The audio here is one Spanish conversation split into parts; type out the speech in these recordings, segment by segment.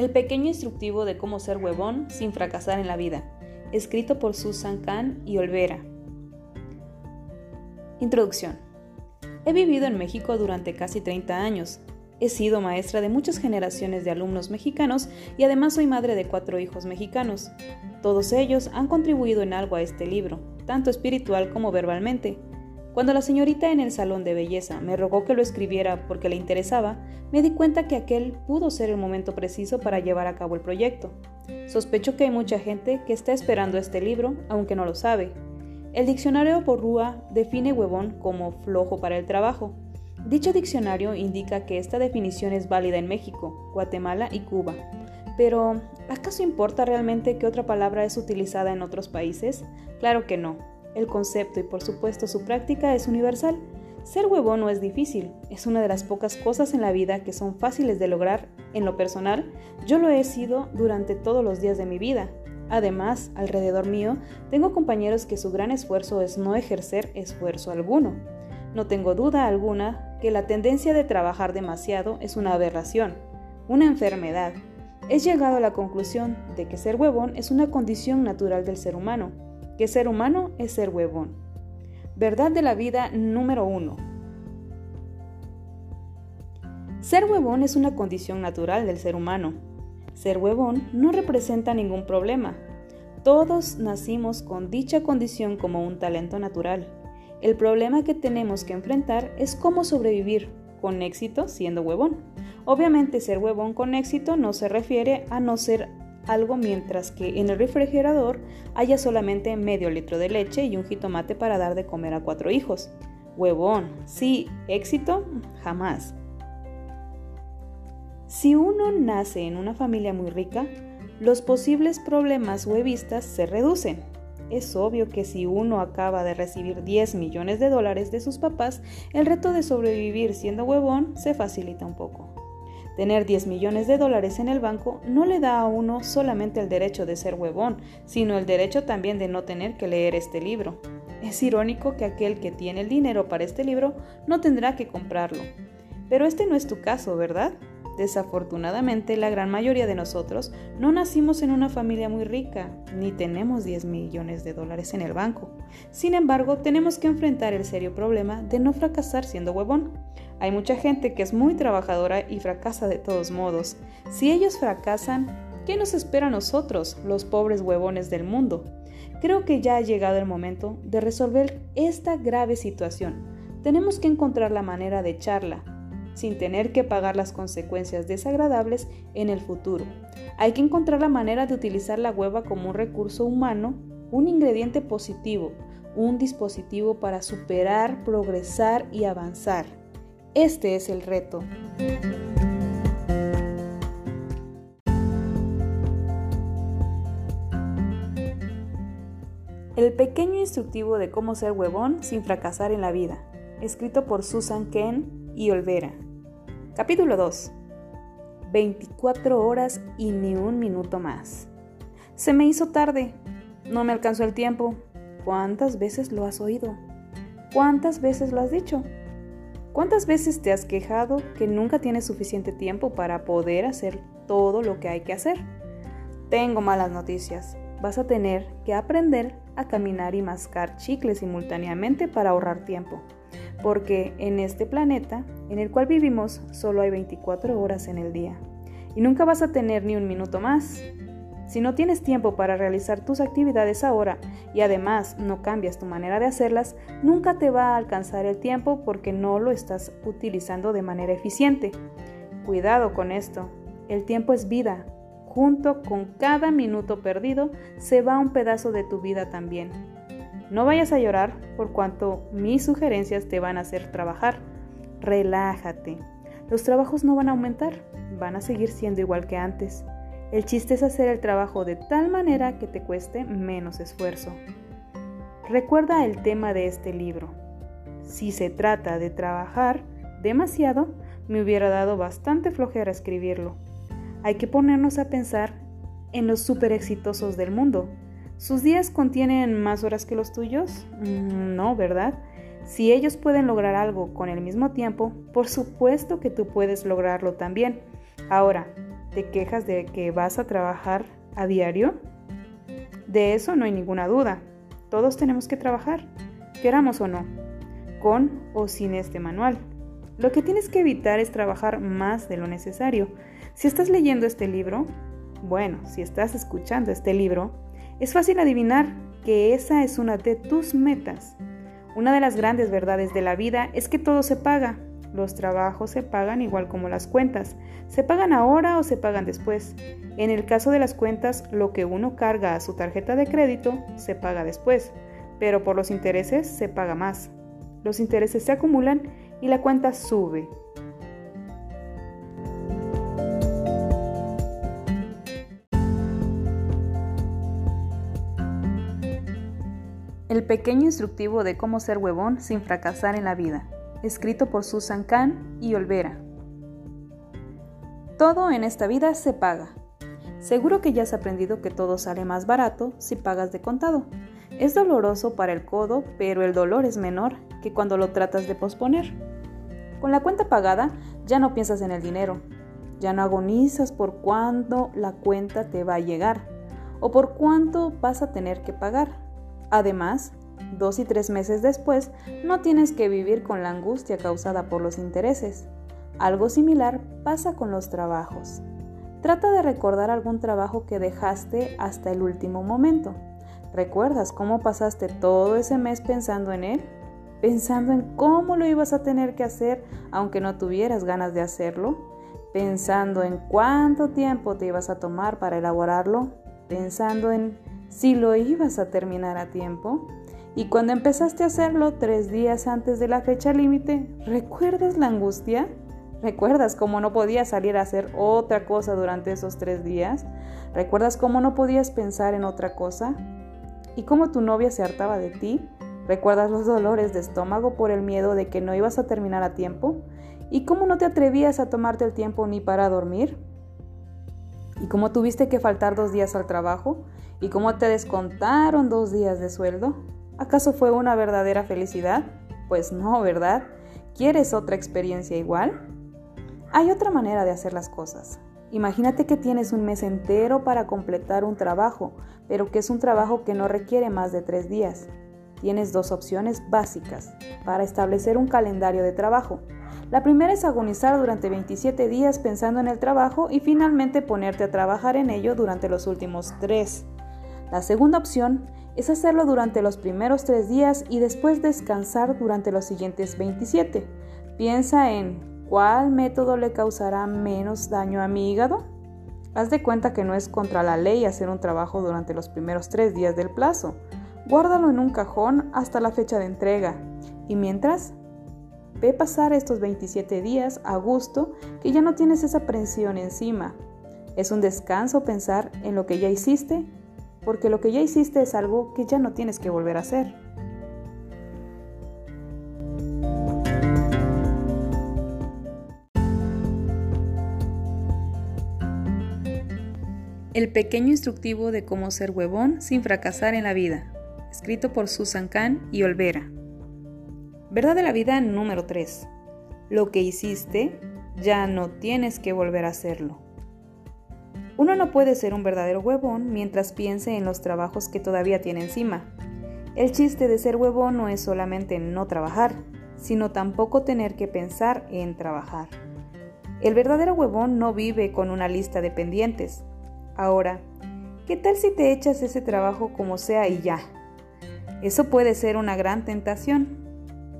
El pequeño instructivo de cómo ser huevón sin fracasar en la vida, escrito por Susan Kahn y Olvera. Introducción. He vivido en México durante casi 30 años. He sido maestra de muchas generaciones de alumnos mexicanos y además soy madre de cuatro hijos mexicanos. Todos ellos han contribuido en algo a este libro, tanto espiritual como verbalmente. Cuando la señorita en el salón de belleza me rogó que lo escribiera porque le interesaba, me di cuenta que aquel pudo ser el momento preciso para llevar a cabo el proyecto. Sospecho que hay mucha gente que está esperando este libro, aunque no lo sabe. El diccionario Porrúa define huevón como flojo para el trabajo. Dicho diccionario indica que esta definición es válida en México, Guatemala y Cuba. Pero, ¿acaso importa realmente qué otra palabra es utilizada en otros países? Claro que no. El concepto y por supuesto su práctica es universal. Ser huevón no es difícil, es una de las pocas cosas en la vida que son fáciles de lograr. En lo personal, yo lo he sido durante todos los días de mi vida. Además, alrededor mío, tengo compañeros que su gran esfuerzo es no ejercer esfuerzo alguno. No tengo duda alguna que la tendencia de trabajar demasiado es una aberración, una enfermedad. He llegado a la conclusión de que ser huevón es una condición natural del ser humano que ser humano es ser huevón. Verdad de la vida número uno. Ser huevón es una condición natural del ser humano. Ser huevón no representa ningún problema. Todos nacimos con dicha condición como un talento natural. El problema que tenemos que enfrentar es cómo sobrevivir con éxito siendo huevón. Obviamente ser huevón con éxito no se refiere a no ser algo mientras que en el refrigerador haya solamente medio litro de leche y un jitomate para dar de comer a cuatro hijos. Huevón, sí, éxito, jamás. Si uno nace en una familia muy rica, los posibles problemas huevistas se reducen. Es obvio que si uno acaba de recibir 10 millones de dólares de sus papás, el reto de sobrevivir siendo huevón se facilita un poco. Tener 10 millones de dólares en el banco no le da a uno solamente el derecho de ser huevón, sino el derecho también de no tener que leer este libro. Es irónico que aquel que tiene el dinero para este libro no tendrá que comprarlo. Pero este no es tu caso, ¿verdad? Desafortunadamente, la gran mayoría de nosotros no nacimos en una familia muy rica, ni tenemos 10 millones de dólares en el banco. Sin embargo, tenemos que enfrentar el serio problema de no fracasar siendo huevón. Hay mucha gente que es muy trabajadora y fracasa de todos modos. Si ellos fracasan, ¿qué nos espera a nosotros, los pobres huevones del mundo? Creo que ya ha llegado el momento de resolver esta grave situación. Tenemos que encontrar la manera de echarla, sin tener que pagar las consecuencias desagradables en el futuro. Hay que encontrar la manera de utilizar la hueva como un recurso humano, un ingrediente positivo, un dispositivo para superar, progresar y avanzar. Este es el reto. El pequeño instructivo de cómo ser huevón sin fracasar en la vida, escrito por Susan Ken y Olvera. Capítulo 2. 24 horas y ni un minuto más. Se me hizo tarde. No me alcanzó el tiempo. ¿Cuántas veces lo has oído? ¿Cuántas veces lo has dicho? ¿Cuántas veces te has quejado que nunca tienes suficiente tiempo para poder hacer todo lo que hay que hacer? Tengo malas noticias. Vas a tener que aprender a caminar y mascar chicles simultáneamente para ahorrar tiempo. Porque en este planeta en el cual vivimos solo hay 24 horas en el día. Y nunca vas a tener ni un minuto más. Si no tienes tiempo para realizar tus actividades ahora y además no cambias tu manera de hacerlas, nunca te va a alcanzar el tiempo porque no lo estás utilizando de manera eficiente. Cuidado con esto. El tiempo es vida. Junto con cada minuto perdido se va un pedazo de tu vida también. No vayas a llorar por cuanto mis sugerencias te van a hacer trabajar. Relájate. Los trabajos no van a aumentar, van a seguir siendo igual que antes. El chiste es hacer el trabajo de tal manera que te cueste menos esfuerzo. Recuerda el tema de este libro. Si se trata de trabajar demasiado, me hubiera dado bastante flojera escribirlo. Hay que ponernos a pensar en los super exitosos del mundo. ¿Sus días contienen más horas que los tuyos? Mm, no, ¿verdad? Si ellos pueden lograr algo con el mismo tiempo, por supuesto que tú puedes lograrlo también. Ahora, ¿Te quejas de que vas a trabajar a diario? De eso no hay ninguna duda. Todos tenemos que trabajar, queramos o no, con o sin este manual. Lo que tienes que evitar es trabajar más de lo necesario. Si estás leyendo este libro, bueno, si estás escuchando este libro, es fácil adivinar que esa es una de tus metas. Una de las grandes verdades de la vida es que todo se paga. Los trabajos se pagan igual como las cuentas. Se pagan ahora o se pagan después. En el caso de las cuentas, lo que uno carga a su tarjeta de crédito se paga después, pero por los intereses se paga más. Los intereses se acumulan y la cuenta sube. El pequeño instructivo de cómo ser huevón sin fracasar en la vida, escrito por Susan Kahn y Olvera. Todo en esta vida se paga. Seguro que ya has aprendido que todo sale más barato si pagas de contado. Es doloroso para el codo, pero el dolor es menor que cuando lo tratas de posponer. Con la cuenta pagada ya no piensas en el dinero, ya no agonizas por cuándo la cuenta te va a llegar o por cuánto vas a tener que pagar. Además, dos y tres meses después no tienes que vivir con la angustia causada por los intereses. Algo similar pasa con los trabajos. Trata de recordar algún trabajo que dejaste hasta el último momento. ¿Recuerdas cómo pasaste todo ese mes pensando en él? pensando en cómo lo ibas a tener que hacer aunque no tuvieras ganas de hacerlo, pensando en cuánto tiempo te ibas a tomar para elaborarlo, pensando en si lo ibas a terminar a tiempo. Y cuando empezaste a hacerlo tres días antes de la fecha límite, ¿recuerdas la angustia? ¿Recuerdas cómo no podías salir a hacer otra cosa durante esos tres días? ¿Recuerdas cómo no podías pensar en otra cosa? ¿Y cómo tu novia se hartaba de ti? ¿Recuerdas los dolores de estómago por el miedo de que no ibas a terminar a tiempo? ¿Y cómo no te atrevías a tomarte el tiempo ni para dormir? ¿Y cómo tuviste que faltar dos días al trabajo? ¿Y cómo te descontaron dos días de sueldo? ¿Acaso fue una verdadera felicidad? Pues no, ¿verdad? ¿Quieres otra experiencia igual? Hay otra manera de hacer las cosas. Imagínate que tienes un mes entero para completar un trabajo, pero que es un trabajo que no requiere más de tres días tienes dos opciones básicas para establecer un calendario de trabajo. La primera es agonizar durante 27 días pensando en el trabajo y finalmente ponerte a trabajar en ello durante los últimos tres. La segunda opción es hacerlo durante los primeros tres días y después descansar durante los siguientes 27. Piensa en cuál método le causará menos daño a mi hígado. Haz de cuenta que no es contra la ley hacer un trabajo durante los primeros tres días del plazo. Guárdalo en un cajón hasta la fecha de entrega y mientras ve pasar estos 27 días a gusto que ya no tienes esa presión encima. Es un descanso pensar en lo que ya hiciste, porque lo que ya hiciste es algo que ya no tienes que volver a hacer. El pequeño instructivo de cómo ser huevón sin fracasar en la vida escrito por Susan Kahn y Olvera. Verdad de la vida número 3. Lo que hiciste, ya no tienes que volver a hacerlo. Uno no puede ser un verdadero huevón mientras piense en los trabajos que todavía tiene encima. El chiste de ser huevón no es solamente no trabajar, sino tampoco tener que pensar en trabajar. El verdadero huevón no vive con una lista de pendientes. Ahora, ¿qué tal si te echas ese trabajo como sea y ya? Eso puede ser una gran tentación.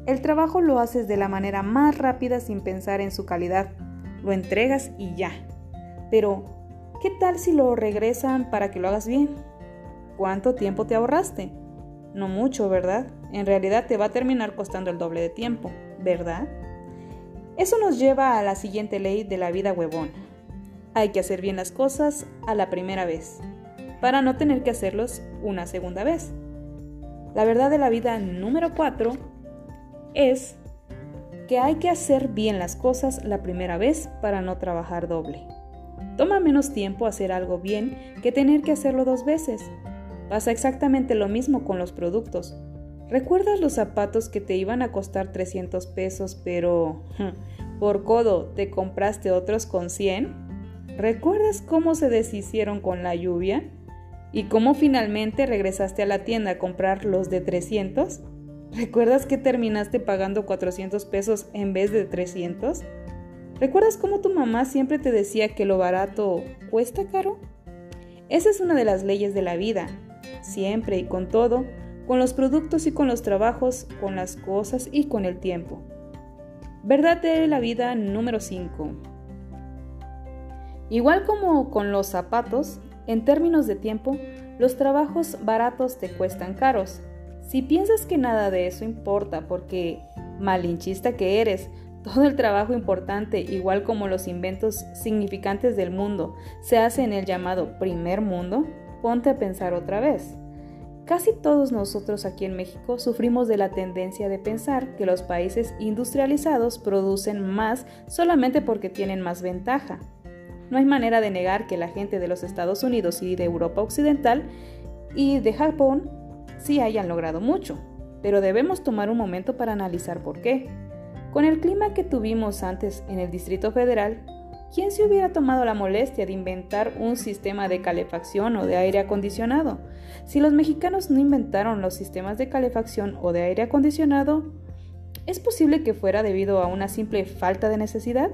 El trabajo lo haces de la manera más rápida sin pensar en su calidad. Lo entregas y ya. Pero, ¿qué tal si lo regresan para que lo hagas bien? ¿Cuánto tiempo te ahorraste? No mucho, ¿verdad? En realidad te va a terminar costando el doble de tiempo, ¿verdad? Eso nos lleva a la siguiente ley de la vida huevona. Hay que hacer bien las cosas a la primera vez, para no tener que hacerlos una segunda vez. La verdad de la vida número 4 es que hay que hacer bien las cosas la primera vez para no trabajar doble. Toma menos tiempo hacer algo bien que tener que hacerlo dos veces. Pasa exactamente lo mismo con los productos. ¿Recuerdas los zapatos que te iban a costar 300 pesos pero por codo te compraste otros con 100? ¿Recuerdas cómo se deshicieron con la lluvia? ¿Y cómo finalmente regresaste a la tienda a comprar los de 300? ¿Recuerdas que terminaste pagando 400 pesos en vez de 300? ¿Recuerdas cómo tu mamá siempre te decía que lo barato cuesta caro? Esa es una de las leyes de la vida. Siempre y con todo, con los productos y con los trabajos, con las cosas y con el tiempo. Verdad de la vida número 5. Igual como con los zapatos, en términos de tiempo, los trabajos baratos te cuestan caros. Si piensas que nada de eso importa porque, malinchista que eres, todo el trabajo importante, igual como los inventos significantes del mundo, se hace en el llamado primer mundo, ponte a pensar otra vez. Casi todos nosotros aquí en México sufrimos de la tendencia de pensar que los países industrializados producen más solamente porque tienen más ventaja. No hay manera de negar que la gente de los Estados Unidos y de Europa Occidental y de Japón sí hayan logrado mucho, pero debemos tomar un momento para analizar por qué. Con el clima que tuvimos antes en el Distrito Federal, ¿quién se hubiera tomado la molestia de inventar un sistema de calefacción o de aire acondicionado? Si los mexicanos no inventaron los sistemas de calefacción o de aire acondicionado, ¿es posible que fuera debido a una simple falta de necesidad?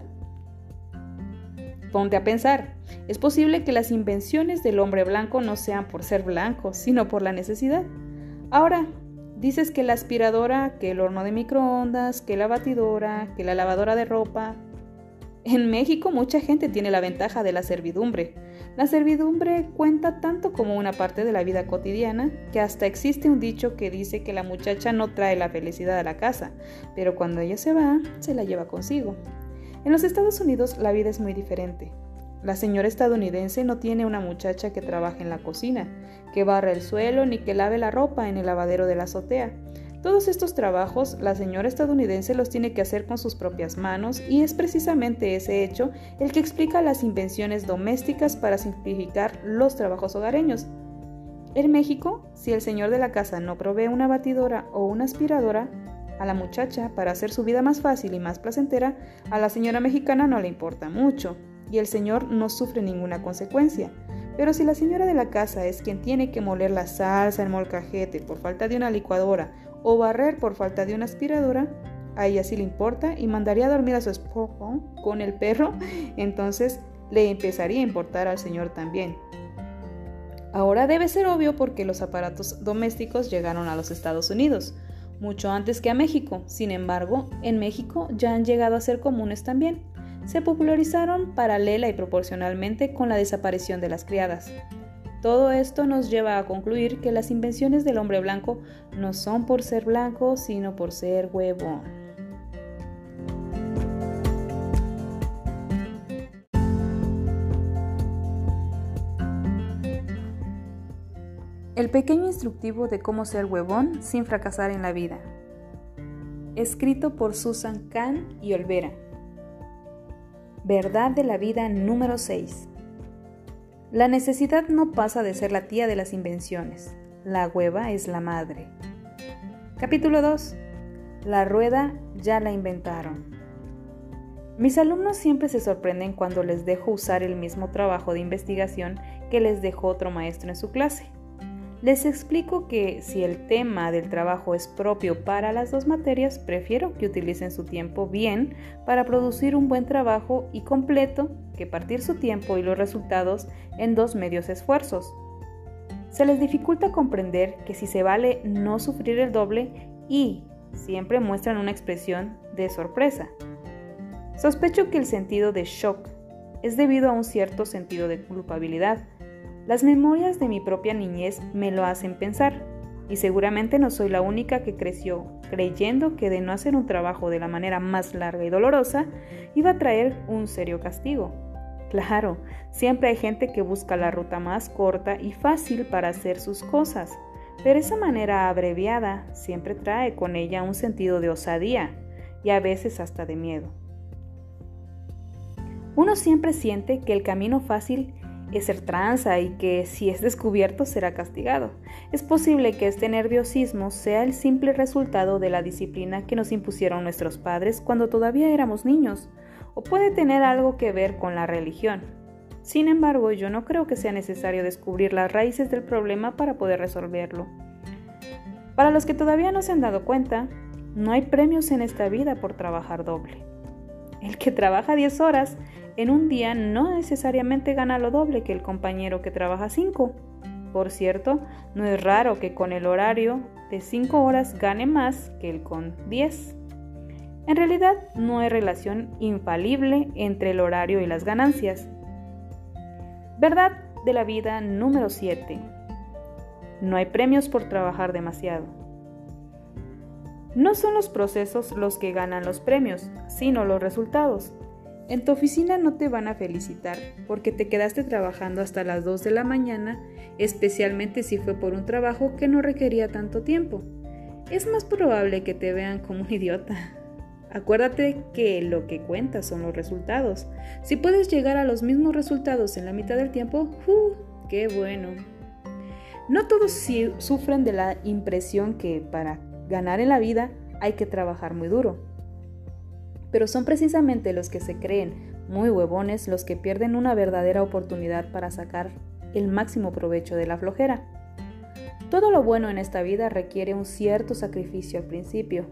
Ponte a pensar, es posible que las invenciones del hombre blanco no sean por ser blanco, sino por la necesidad. Ahora, dices que la aspiradora, que el horno de microondas, que la batidora, que la lavadora de ropa. En México mucha gente tiene la ventaja de la servidumbre. La servidumbre cuenta tanto como una parte de la vida cotidiana que hasta existe un dicho que dice que la muchacha no trae la felicidad a la casa, pero cuando ella se va, se la lleva consigo. En los Estados Unidos la vida es muy diferente. La señora estadounidense no tiene una muchacha que trabaje en la cocina, que barra el suelo ni que lave la ropa en el lavadero de la azotea. Todos estos trabajos la señora estadounidense los tiene que hacer con sus propias manos y es precisamente ese hecho el que explica las invenciones domésticas para simplificar los trabajos hogareños. En México, si el señor de la casa no provee una batidora o una aspiradora a la muchacha para hacer su vida más fácil y más placentera, a la señora mexicana no le importa mucho y el señor no sufre ninguna consecuencia. Pero si la señora de la casa es quien tiene que moler la salsa en molcajete por falta de una licuadora o barrer por falta de una aspiradora, a ella sí le importa y mandaría a dormir a su esposo con el perro, entonces le empezaría a importar al señor también. Ahora debe ser obvio porque los aparatos domésticos llegaron a los Estados Unidos, mucho antes que a México. Sin embargo, en México ya han llegado a ser comunes también. Se popularizaron paralela y proporcionalmente con la desaparición de las criadas. Todo esto nos lleva a concluir que las invenciones del hombre blanco no son por ser blanco, sino por ser huevón. El pequeño instructivo de cómo ser huevón sin fracasar en la vida. Escrito por Susan Kahn y Olvera. Verdad de la vida número 6. La necesidad no pasa de ser la tía de las invenciones, la hueva es la madre. Capítulo 2. La rueda ya la inventaron. Mis alumnos siempre se sorprenden cuando les dejo usar el mismo trabajo de investigación que les dejó otro maestro en su clase. Les explico que si el tema del trabajo es propio para las dos materias, prefiero que utilicen su tiempo bien para producir un buen trabajo y completo que partir su tiempo y los resultados en dos medios esfuerzos. Se les dificulta comprender que si se vale no sufrir el doble y siempre muestran una expresión de sorpresa. Sospecho que el sentido de shock es debido a un cierto sentido de culpabilidad las memorias de mi propia niñez me lo hacen pensar, y seguramente no soy la única que creció creyendo que de no hacer un trabajo de la manera más larga y dolorosa iba a traer un serio castigo. Claro, siempre hay gente que busca la ruta más corta y fácil para hacer sus cosas, pero esa manera abreviada siempre trae con ella un sentido de osadía y a veces hasta de miedo. Uno siempre siente que el camino fácil es ser tranza y que si es descubierto será castigado. Es posible que este nerviosismo sea el simple resultado de la disciplina que nos impusieron nuestros padres cuando todavía éramos niños, o puede tener algo que ver con la religión. Sin embargo, yo no creo que sea necesario descubrir las raíces del problema para poder resolverlo. Para los que todavía no se han dado cuenta, no hay premios en esta vida por trabajar doble. El que trabaja 10 horas en un día no necesariamente gana lo doble que el compañero que trabaja 5. Por cierto, no es raro que con el horario de 5 horas gane más que el con 10. En realidad no hay relación infalible entre el horario y las ganancias. Verdad de la vida número 7. No hay premios por trabajar demasiado. No son los procesos los que ganan los premios, sino los resultados. En tu oficina no te van a felicitar porque te quedaste trabajando hasta las 2 de la mañana, especialmente si fue por un trabajo que no requería tanto tiempo. Es más probable que te vean como un idiota. Acuérdate que lo que cuenta son los resultados. Si puedes llegar a los mismos resultados en la mitad del tiempo, ¡uh! ¡Qué bueno! No todos sufren de la impresión que para ganar en la vida hay que trabajar muy duro. Pero son precisamente los que se creen muy huevones los que pierden una verdadera oportunidad para sacar el máximo provecho de la flojera. Todo lo bueno en esta vida requiere un cierto sacrificio al principio.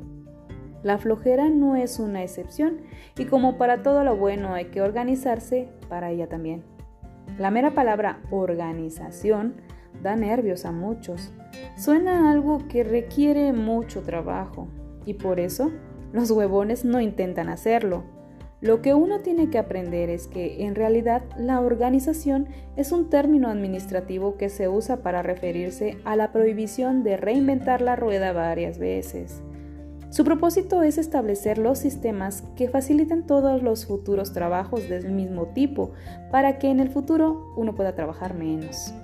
La flojera no es una excepción y como para todo lo bueno hay que organizarse, para ella también. La mera palabra organización da nervios a muchos. Suena algo que requiere mucho trabajo y por eso los huevones no intentan hacerlo. Lo que uno tiene que aprender es que en realidad la organización es un término administrativo que se usa para referirse a la prohibición de reinventar la rueda varias veces. Su propósito es establecer los sistemas que faciliten todos los futuros trabajos del mismo tipo para que en el futuro uno pueda trabajar menos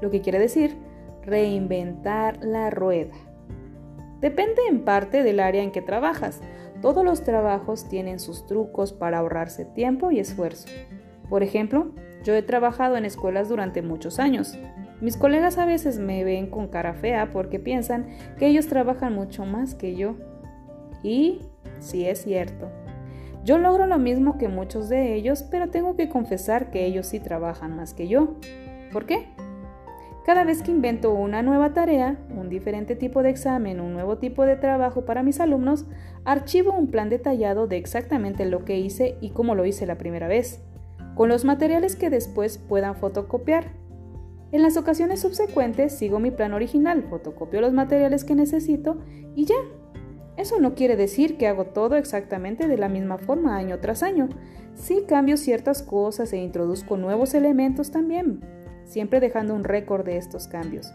lo que quiere decir reinventar la rueda. Depende en parte del área en que trabajas. Todos los trabajos tienen sus trucos para ahorrarse tiempo y esfuerzo. Por ejemplo, yo he trabajado en escuelas durante muchos años. Mis colegas a veces me ven con cara fea porque piensan que ellos trabajan mucho más que yo. Y sí es cierto. Yo logro lo mismo que muchos de ellos, pero tengo que confesar que ellos sí trabajan más que yo. ¿Por qué? Cada vez que invento una nueva tarea, un diferente tipo de examen, un nuevo tipo de trabajo para mis alumnos, archivo un plan detallado de exactamente lo que hice y cómo lo hice la primera vez, con los materiales que después puedan fotocopiar. En las ocasiones subsecuentes sigo mi plan original, fotocopio los materiales que necesito y ya. Eso no quiere decir que hago todo exactamente de la misma forma año tras año. Sí cambio ciertas cosas e introduzco nuevos elementos también, siempre dejando un récord de estos cambios.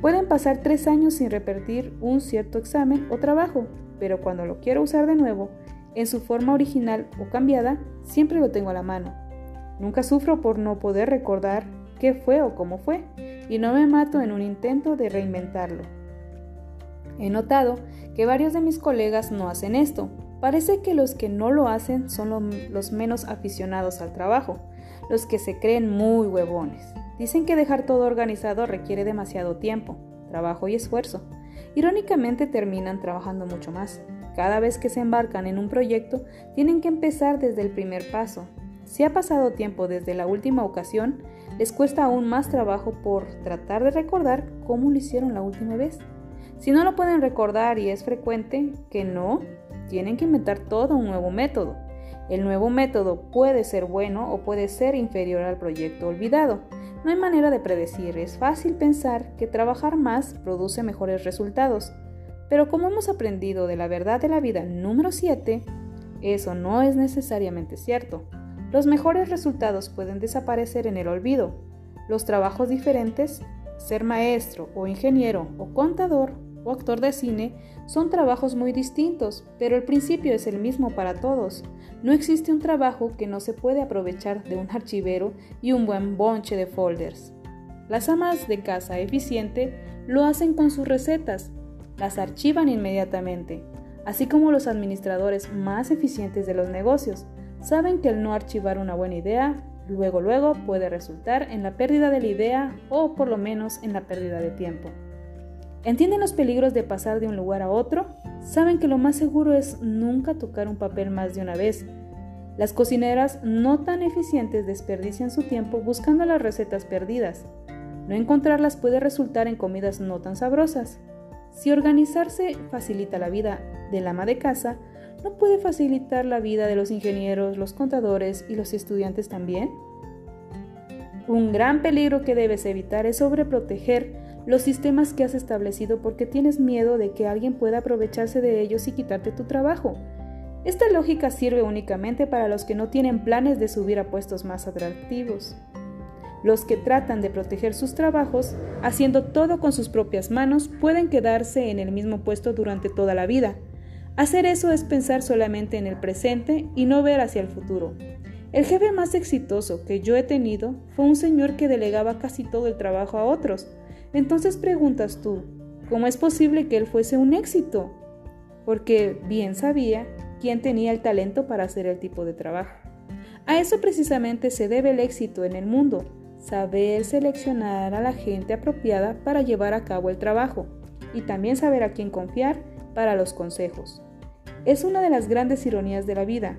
Pueden pasar tres años sin repetir un cierto examen o trabajo, pero cuando lo quiero usar de nuevo, en su forma original o cambiada, siempre lo tengo a la mano. Nunca sufro por no poder recordar qué fue o cómo fue, y no me mato en un intento de reinventarlo. He notado que varios de mis colegas no hacen esto. Parece que los que no lo hacen son los menos aficionados al trabajo, los que se creen muy huevones. Dicen que dejar todo organizado requiere demasiado tiempo, trabajo y esfuerzo. Irónicamente terminan trabajando mucho más. Cada vez que se embarcan en un proyecto, tienen que empezar desde el primer paso. Si ha pasado tiempo desde la última ocasión, les cuesta aún más trabajo por tratar de recordar cómo lo hicieron la última vez. Si no lo pueden recordar y es frecuente que no, tienen que inventar todo un nuevo método. El nuevo método puede ser bueno o puede ser inferior al proyecto olvidado. No hay manera de predecir, es fácil pensar que trabajar más produce mejores resultados, pero como hemos aprendido de la verdad de la vida número 7, eso no es necesariamente cierto. Los mejores resultados pueden desaparecer en el olvido. Los trabajos diferentes, ser maestro o ingeniero o contador o actor de cine, son trabajos muy distintos, pero el principio es el mismo para todos. No existe un trabajo que no se puede aprovechar de un archivero y un buen bonche de folders. Las amas de casa eficiente lo hacen con sus recetas, las archivan inmediatamente, así como los administradores más eficientes de los negocios saben que el no archivar una buena idea luego luego puede resultar en la pérdida de la idea o por lo menos en la pérdida de tiempo. ¿Entienden los peligros de pasar de un lugar a otro? Saben que lo más seguro es nunca tocar un papel más de una vez. Las cocineras no tan eficientes desperdician su tiempo buscando las recetas perdidas. No encontrarlas puede resultar en comidas no tan sabrosas. Si organizarse facilita la vida del ama de casa, ¿no puede facilitar la vida de los ingenieros, los contadores y los estudiantes también? Un gran peligro que debes evitar es sobreproteger los sistemas que has establecido porque tienes miedo de que alguien pueda aprovecharse de ellos y quitarte tu trabajo. Esta lógica sirve únicamente para los que no tienen planes de subir a puestos más atractivos. Los que tratan de proteger sus trabajos, haciendo todo con sus propias manos, pueden quedarse en el mismo puesto durante toda la vida. Hacer eso es pensar solamente en el presente y no ver hacia el futuro. El jefe más exitoso que yo he tenido fue un señor que delegaba casi todo el trabajo a otros. Entonces preguntas tú, ¿cómo es posible que él fuese un éxito? Porque bien sabía quién tenía el talento para hacer el tipo de trabajo. A eso precisamente se debe el éxito en el mundo, saber seleccionar a la gente apropiada para llevar a cabo el trabajo y también saber a quién confiar para los consejos. Es una de las grandes ironías de la vida.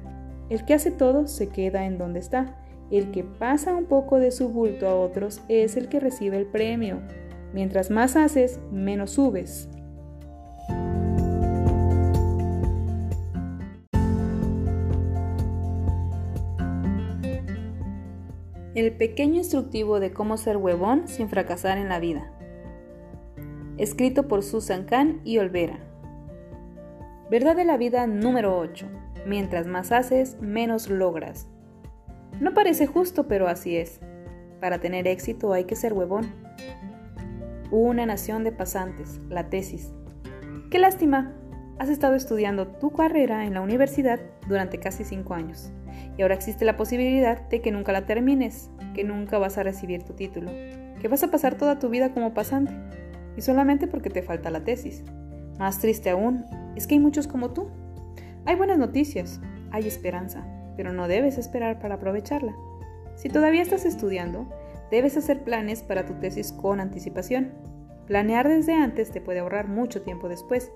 El que hace todo se queda en donde está. El que pasa un poco de su bulto a otros es el que recibe el premio. Mientras más haces, menos subes. El pequeño instructivo de cómo ser huevón sin fracasar en la vida. Escrito por Susan Kahn y Olvera. Verdad de la vida número 8. Mientras más haces, menos logras. No parece justo, pero así es. Para tener éxito hay que ser huevón. Una nación de pasantes, la tesis. Qué lástima, has estado estudiando tu carrera en la universidad durante casi cinco años y ahora existe la posibilidad de que nunca la termines, que nunca vas a recibir tu título, que vas a pasar toda tu vida como pasante y solamente porque te falta la tesis. Más triste aún es que hay muchos como tú. Hay buenas noticias, hay esperanza, pero no debes esperar para aprovecharla. Si todavía estás estudiando, debes hacer planes para tu tesis con anticipación. Planear desde antes te puede ahorrar mucho tiempo después.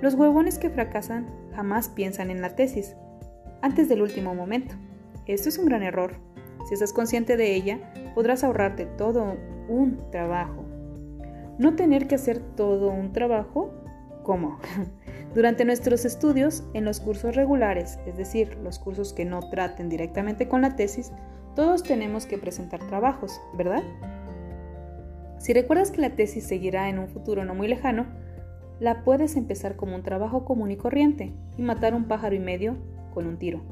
Los huevones que fracasan jamás piensan en la tesis, antes del último momento. Esto es un gran error. Si estás consciente de ella, podrás ahorrarte todo un trabajo. No tener que hacer todo un trabajo, ¿cómo? Durante nuestros estudios en los cursos regulares, es decir, los cursos que no traten directamente con la tesis, todos tenemos que presentar trabajos, ¿verdad? Si recuerdas que la tesis seguirá en un futuro no muy lejano, la puedes empezar como un trabajo común y corriente y matar un pájaro y medio con un tiro.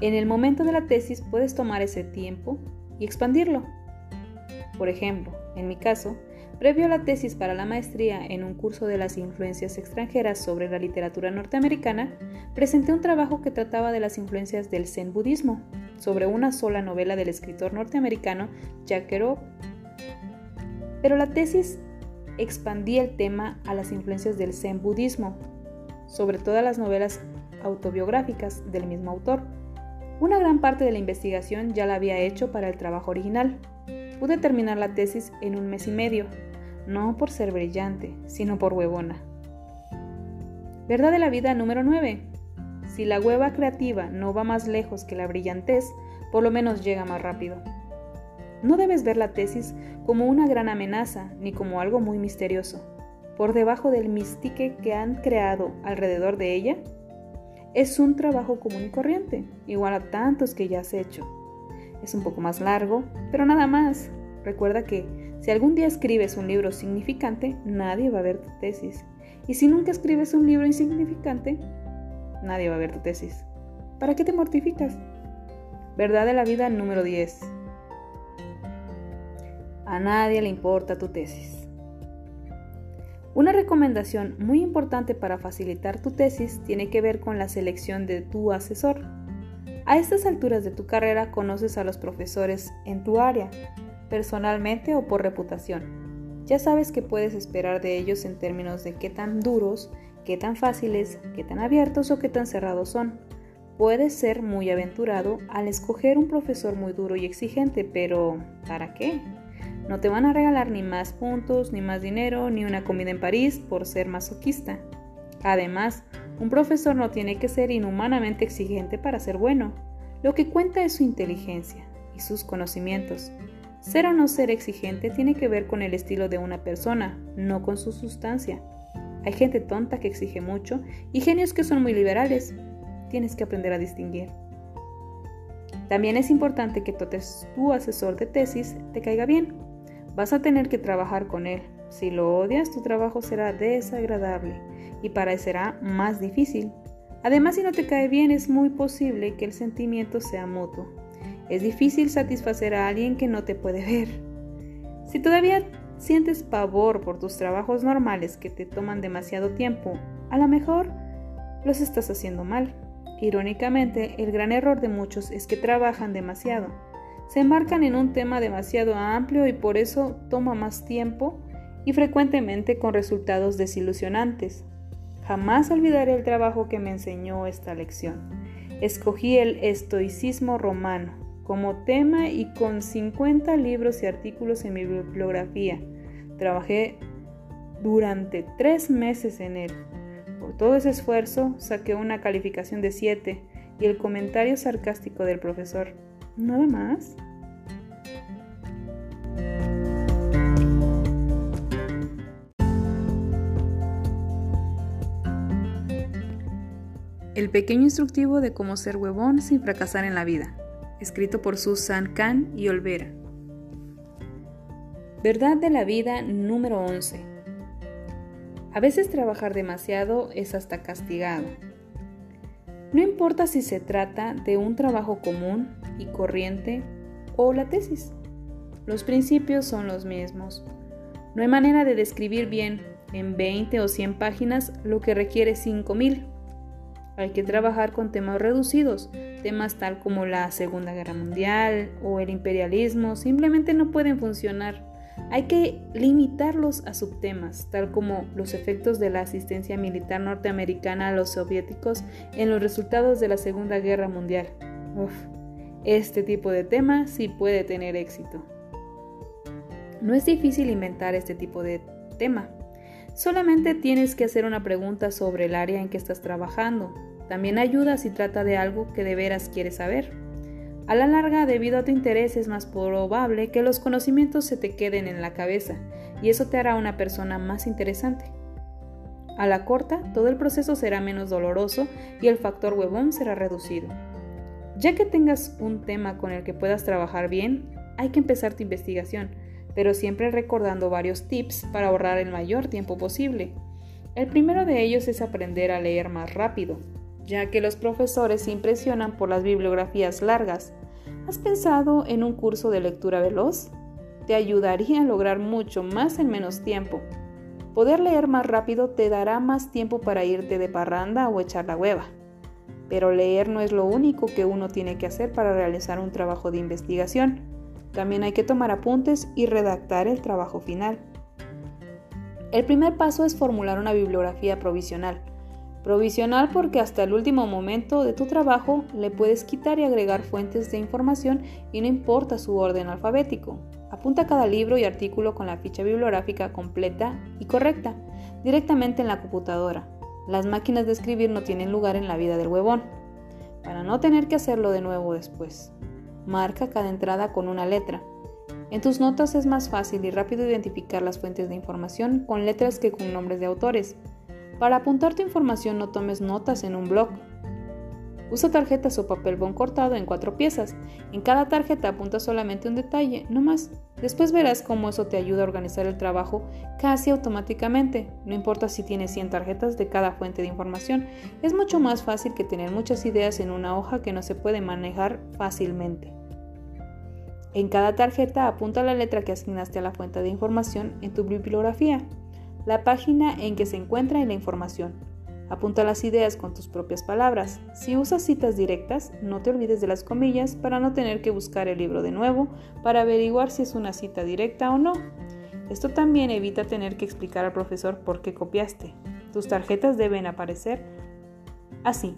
En el momento de la tesis puedes tomar ese tiempo y expandirlo. Por ejemplo, en mi caso, previo a la tesis para la maestría en un curso de las influencias extranjeras sobre la literatura norteamericana, presenté un trabajo que trataba de las influencias del zen budismo, sobre una sola novela del escritor norteamericano Jack Kerouac. Pero la tesis expandía el tema a las influencias del zen budismo, sobre todas las novelas autobiográficas del mismo autor. Una gran parte de la investigación ya la había hecho para el trabajo original. Pude terminar la tesis en un mes y medio, no por ser brillante, sino por huevona. Verdad de la vida número 9. Si la hueva creativa no va más lejos que la brillantez, por lo menos llega más rápido. No debes ver la tesis como una gran amenaza ni como algo muy misterioso. Por debajo del mistique que han creado alrededor de ella, es un trabajo común y corriente, igual a tantos que ya has hecho. Es un poco más largo, pero nada más. Recuerda que si algún día escribes un libro significante, nadie va a ver tu tesis. Y si nunca escribes un libro insignificante, nadie va a ver tu tesis. ¿Para qué te mortificas? Verdad de la vida número 10. A nadie le importa tu tesis. Una recomendación muy importante para facilitar tu tesis tiene que ver con la selección de tu asesor. A estas alturas de tu carrera conoces a los profesores en tu área, personalmente o por reputación. Ya sabes que puedes esperar de ellos en términos de qué tan duros, qué tan fáciles, qué tan abiertos o qué tan cerrados son. Puedes ser muy aventurado al escoger un profesor muy duro y exigente, pero ¿para qué? No te van a regalar ni más puntos, ni más dinero, ni una comida en París por ser masoquista. Además, un profesor no tiene que ser inhumanamente exigente para ser bueno. Lo que cuenta es su inteligencia y sus conocimientos. Ser o no ser exigente tiene que ver con el estilo de una persona, no con su sustancia. Hay gente tonta que exige mucho y genios que son muy liberales. Tienes que aprender a distinguir. También es importante que tu asesor de tesis te caiga bien. Vas a tener que trabajar con él. Si lo odias, tu trabajo será desagradable y parecerá más difícil. Además, si no te cae bien, es muy posible que el sentimiento sea mutuo. Es difícil satisfacer a alguien que no te puede ver. Si todavía sientes pavor por tus trabajos normales que te toman demasiado tiempo, a lo mejor los estás haciendo mal. Irónicamente, el gran error de muchos es que trabajan demasiado. Se embarcan en un tema demasiado amplio y por eso toma más tiempo y frecuentemente con resultados desilusionantes. Jamás olvidaré el trabajo que me enseñó esta lección. Escogí el estoicismo romano como tema y con 50 libros y artículos en mi bibliografía. Trabajé durante tres meses en él. Por todo ese esfuerzo saqué una calificación de 7 y el comentario sarcástico del profesor. ¿Nada más? El pequeño instructivo de cómo ser huevón sin fracasar en la vida, escrito por Susan Kahn y Olvera. Verdad de la vida número 11. A veces trabajar demasiado es hasta castigado. No importa si se trata de un trabajo común y corriente o la tesis. Los principios son los mismos. No hay manera de describir bien en 20 o 100 páginas lo que requiere 5000 hay que trabajar con temas reducidos, temas tal como la Segunda Guerra Mundial o el imperialismo simplemente no pueden funcionar. Hay que limitarlos a subtemas, tal como los efectos de la asistencia militar norteamericana a los soviéticos en los resultados de la Segunda Guerra Mundial. Uf, este tipo de tema sí puede tener éxito. No es difícil inventar este tipo de tema. Solamente tienes que hacer una pregunta sobre el área en que estás trabajando. También ayuda si trata de algo que de veras quieres saber. A la larga, debido a tu interés, es más probable que los conocimientos se te queden en la cabeza y eso te hará una persona más interesante. A la corta, todo el proceso será menos doloroso y el factor huevón será reducido. Ya que tengas un tema con el que puedas trabajar bien, hay que empezar tu investigación pero siempre recordando varios tips para ahorrar el mayor tiempo posible. El primero de ellos es aprender a leer más rápido, ya que los profesores se impresionan por las bibliografías largas. ¿Has pensado en un curso de lectura veloz? Te ayudaría a lograr mucho más en menos tiempo. Poder leer más rápido te dará más tiempo para irte de parranda o echar la hueva. Pero leer no es lo único que uno tiene que hacer para realizar un trabajo de investigación. También hay que tomar apuntes y redactar el trabajo final. El primer paso es formular una bibliografía provisional. Provisional porque hasta el último momento de tu trabajo le puedes quitar y agregar fuentes de información y no importa su orden alfabético. Apunta cada libro y artículo con la ficha bibliográfica completa y correcta directamente en la computadora. Las máquinas de escribir no tienen lugar en la vida del huevón, para no tener que hacerlo de nuevo después. Marca cada entrada con una letra. En tus notas es más fácil y rápido identificar las fuentes de información con letras que con nombres de autores. Para apuntar tu información no tomes notas en un blog, Usa tarjetas o papel bond cortado en cuatro piezas. En cada tarjeta apunta solamente un detalle, no más. Después verás cómo eso te ayuda a organizar el trabajo casi automáticamente. No importa si tienes 100 tarjetas de cada fuente de información, es mucho más fácil que tener muchas ideas en una hoja que no se puede manejar fácilmente. En cada tarjeta apunta la letra que asignaste a la fuente de información en tu bibliografía, la página en que se encuentra la información Apunta las ideas con tus propias palabras. Si usas citas directas, no te olvides de las comillas para no tener que buscar el libro de nuevo para averiguar si es una cita directa o no. Esto también evita tener que explicar al profesor por qué copiaste. Tus tarjetas deben aparecer así.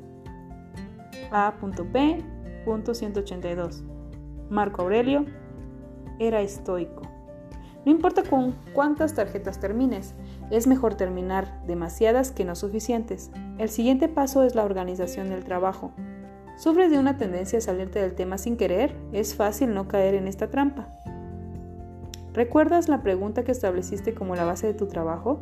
A.P.182. Marco Aurelio era estoico. No importa con cuántas tarjetas termines, es mejor terminar demasiadas que no suficientes. El siguiente paso es la organización del trabajo. ¿Sufres de una tendencia a salirte del tema sin querer? Es fácil no caer en esta trampa. ¿Recuerdas la pregunta que estableciste como la base de tu trabajo?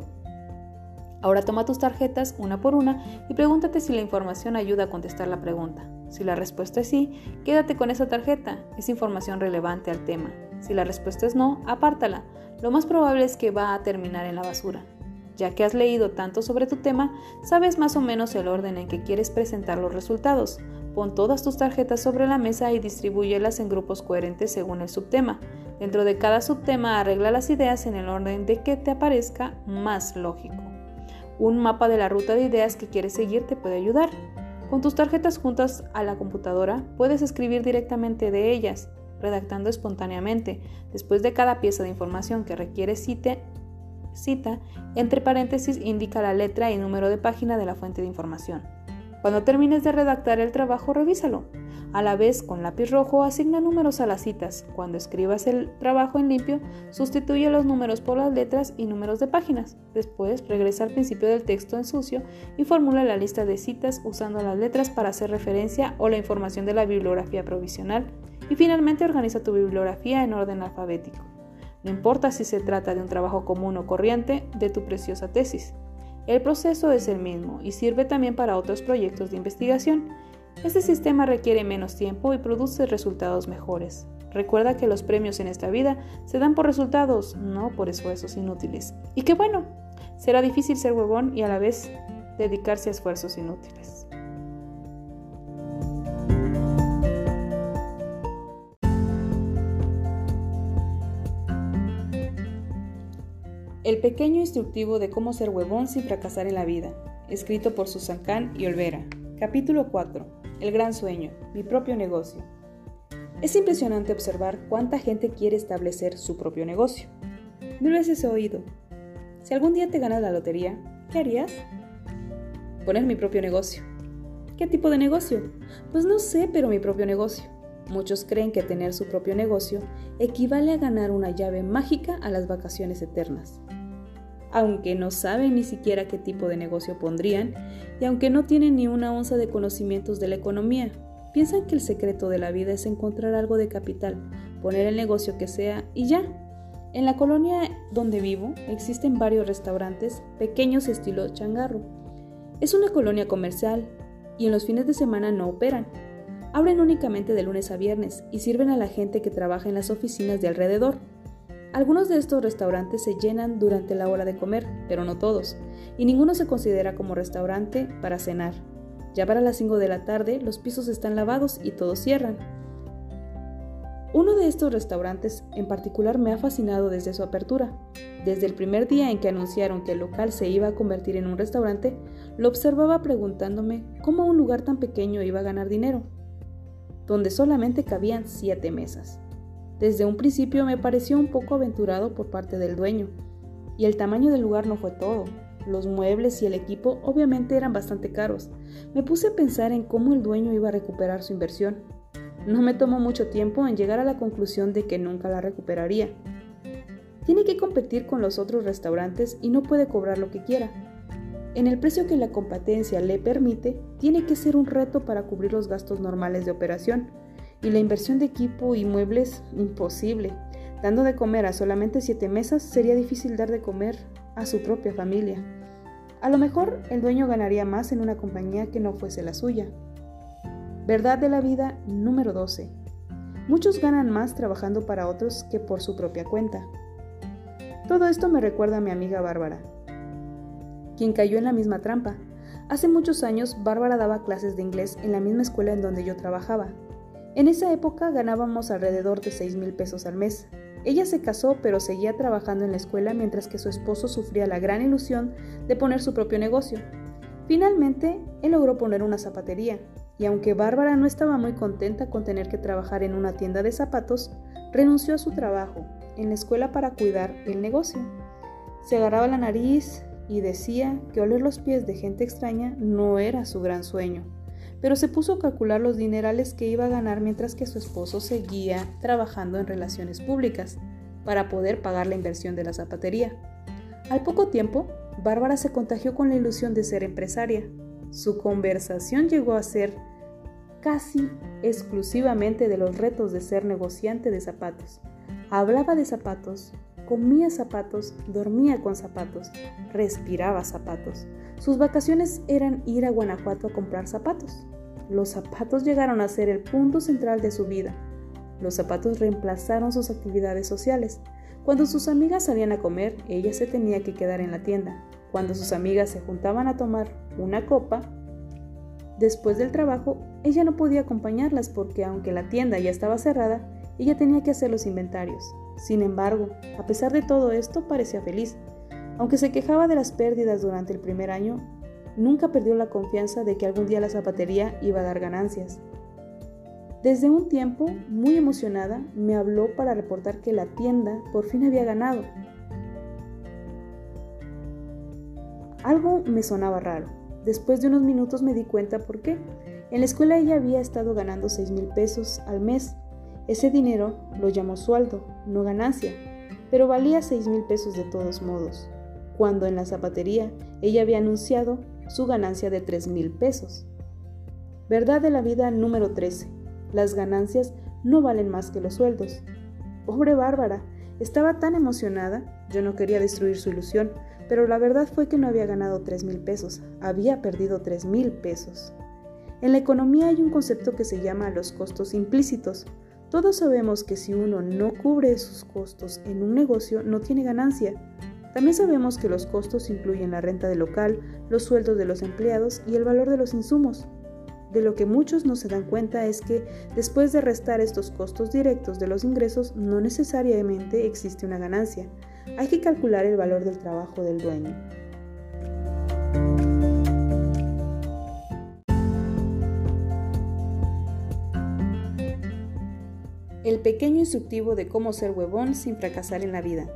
Ahora toma tus tarjetas una por una y pregúntate si la información ayuda a contestar la pregunta. Si la respuesta es sí, quédate con esa tarjeta, es información relevante al tema. Si la respuesta es no, apártala. Lo más probable es que va a terminar en la basura. Ya que has leído tanto sobre tu tema, sabes más o menos el orden en que quieres presentar los resultados. Pon todas tus tarjetas sobre la mesa y distribúyelas en grupos coherentes según el subtema. Dentro de cada subtema arregla las ideas en el orden de que te aparezca más lógico. Un mapa de la ruta de ideas que quieres seguir te puede ayudar. Con tus tarjetas juntas a la computadora puedes escribir directamente de ellas, redactando espontáneamente. Después de cada pieza de información que requiere cita, cita, entre paréntesis indica la letra y número de página de la fuente de información. Cuando termines de redactar el trabajo, revísalo. A la vez, con lápiz rojo, asigna números a las citas. Cuando escribas el trabajo en limpio, sustituye los números por las letras y números de páginas. Después, regresa al principio del texto en sucio y formula la lista de citas usando las letras para hacer referencia o la información de la bibliografía provisional. Y finalmente, organiza tu bibliografía en orden alfabético. No importa si se trata de un trabajo común o corriente de tu preciosa tesis. El proceso es el mismo y sirve también para otros proyectos de investigación. Este sistema requiere menos tiempo y produce resultados mejores. Recuerda que los premios en esta vida se dan por resultados, no por esfuerzos inútiles. Y qué bueno, será difícil ser huevón y a la vez dedicarse a esfuerzos inútiles. El pequeño instructivo de cómo ser huevón sin fracasar en la vida, escrito por Susan Kahn y Olvera. Capítulo 4. El gran sueño, mi propio negocio. Es impresionante observar cuánta gente quiere establecer su propio negocio. Mil veces he oído, si algún día te ganas la lotería, ¿qué harías? Poner mi propio negocio. ¿Qué tipo de negocio? Pues no sé, pero mi propio negocio. Muchos creen que tener su propio negocio equivale a ganar una llave mágica a las vacaciones eternas aunque no saben ni siquiera qué tipo de negocio pondrían y aunque no tienen ni una onza de conocimientos de la economía. Piensan que el secreto de la vida es encontrar algo de capital, poner el negocio que sea y ya. En la colonia donde vivo existen varios restaurantes pequeños estilo changarro. Es una colonia comercial y en los fines de semana no operan. Abren únicamente de lunes a viernes y sirven a la gente que trabaja en las oficinas de alrededor. Algunos de estos restaurantes se llenan durante la hora de comer, pero no todos, y ninguno se considera como restaurante para cenar. Ya para las 5 de la tarde los pisos están lavados y todos cierran. Uno de estos restaurantes en particular me ha fascinado desde su apertura. Desde el primer día en que anunciaron que el local se iba a convertir en un restaurante, lo observaba preguntándome cómo un lugar tan pequeño iba a ganar dinero, donde solamente cabían siete mesas. Desde un principio me pareció un poco aventurado por parte del dueño. Y el tamaño del lugar no fue todo. Los muebles y el equipo obviamente eran bastante caros. Me puse a pensar en cómo el dueño iba a recuperar su inversión. No me tomó mucho tiempo en llegar a la conclusión de que nunca la recuperaría. Tiene que competir con los otros restaurantes y no puede cobrar lo que quiera. En el precio que la competencia le permite, tiene que ser un reto para cubrir los gastos normales de operación y la inversión de equipo y muebles imposible. Dando de comer a solamente siete mesas sería difícil dar de comer a su propia familia. A lo mejor el dueño ganaría más en una compañía que no fuese la suya. Verdad de la vida número 12. Muchos ganan más trabajando para otros que por su propia cuenta. Todo esto me recuerda a mi amiga Bárbara, quien cayó en la misma trampa. Hace muchos años Bárbara daba clases de inglés en la misma escuela en donde yo trabajaba. En esa época ganábamos alrededor de 6 mil pesos al mes. Ella se casó pero seguía trabajando en la escuela mientras que su esposo sufría la gran ilusión de poner su propio negocio. Finalmente, él logró poner una zapatería, y aunque Bárbara no estaba muy contenta con tener que trabajar en una tienda de zapatos, renunció a su trabajo en la escuela para cuidar el negocio. Se agarraba la nariz y decía que oler los pies de gente extraña no era su gran sueño pero se puso a calcular los dinerales que iba a ganar mientras que su esposo seguía trabajando en relaciones públicas para poder pagar la inversión de la zapatería. Al poco tiempo, Bárbara se contagió con la ilusión de ser empresaria. Su conversación llegó a ser casi exclusivamente de los retos de ser negociante de zapatos. Hablaba de zapatos, comía zapatos, dormía con zapatos, respiraba zapatos. Sus vacaciones eran ir a Guanajuato a comprar zapatos. Los zapatos llegaron a ser el punto central de su vida. Los zapatos reemplazaron sus actividades sociales. Cuando sus amigas salían a comer, ella se tenía que quedar en la tienda. Cuando sus amigas se juntaban a tomar una copa, después del trabajo, ella no podía acompañarlas porque aunque la tienda ya estaba cerrada, ella tenía que hacer los inventarios. Sin embargo, a pesar de todo esto, parecía feliz. Aunque se quejaba de las pérdidas durante el primer año, nunca perdió la confianza de que algún día la zapatería iba a dar ganancias. Desde un tiempo, muy emocionada, me habló para reportar que la tienda por fin había ganado. Algo me sonaba raro. Después de unos minutos me di cuenta por qué. En la escuela ella había estado ganando 6 mil pesos al mes. Ese dinero lo llamó sueldo, no ganancia, pero valía 6 mil pesos de todos modos, cuando en la zapatería ella había anunciado su ganancia de 3 mil pesos. Verdad de la vida número 13. Las ganancias no valen más que los sueldos. Pobre Bárbara, estaba tan emocionada, yo no quería destruir su ilusión, pero la verdad fue que no había ganado 3 mil pesos, había perdido 3 mil pesos. En la economía hay un concepto que se llama los costos implícitos. Todos sabemos que si uno no cubre sus costos en un negocio no tiene ganancia. También sabemos que los costos incluyen la renta del local, los sueldos de los empleados y el valor de los insumos. De lo que muchos no se dan cuenta es que después de restar estos costos directos de los ingresos no necesariamente existe una ganancia. Hay que calcular el valor del trabajo del dueño. El pequeño instructivo de cómo ser huevón sin fracasar en la vida,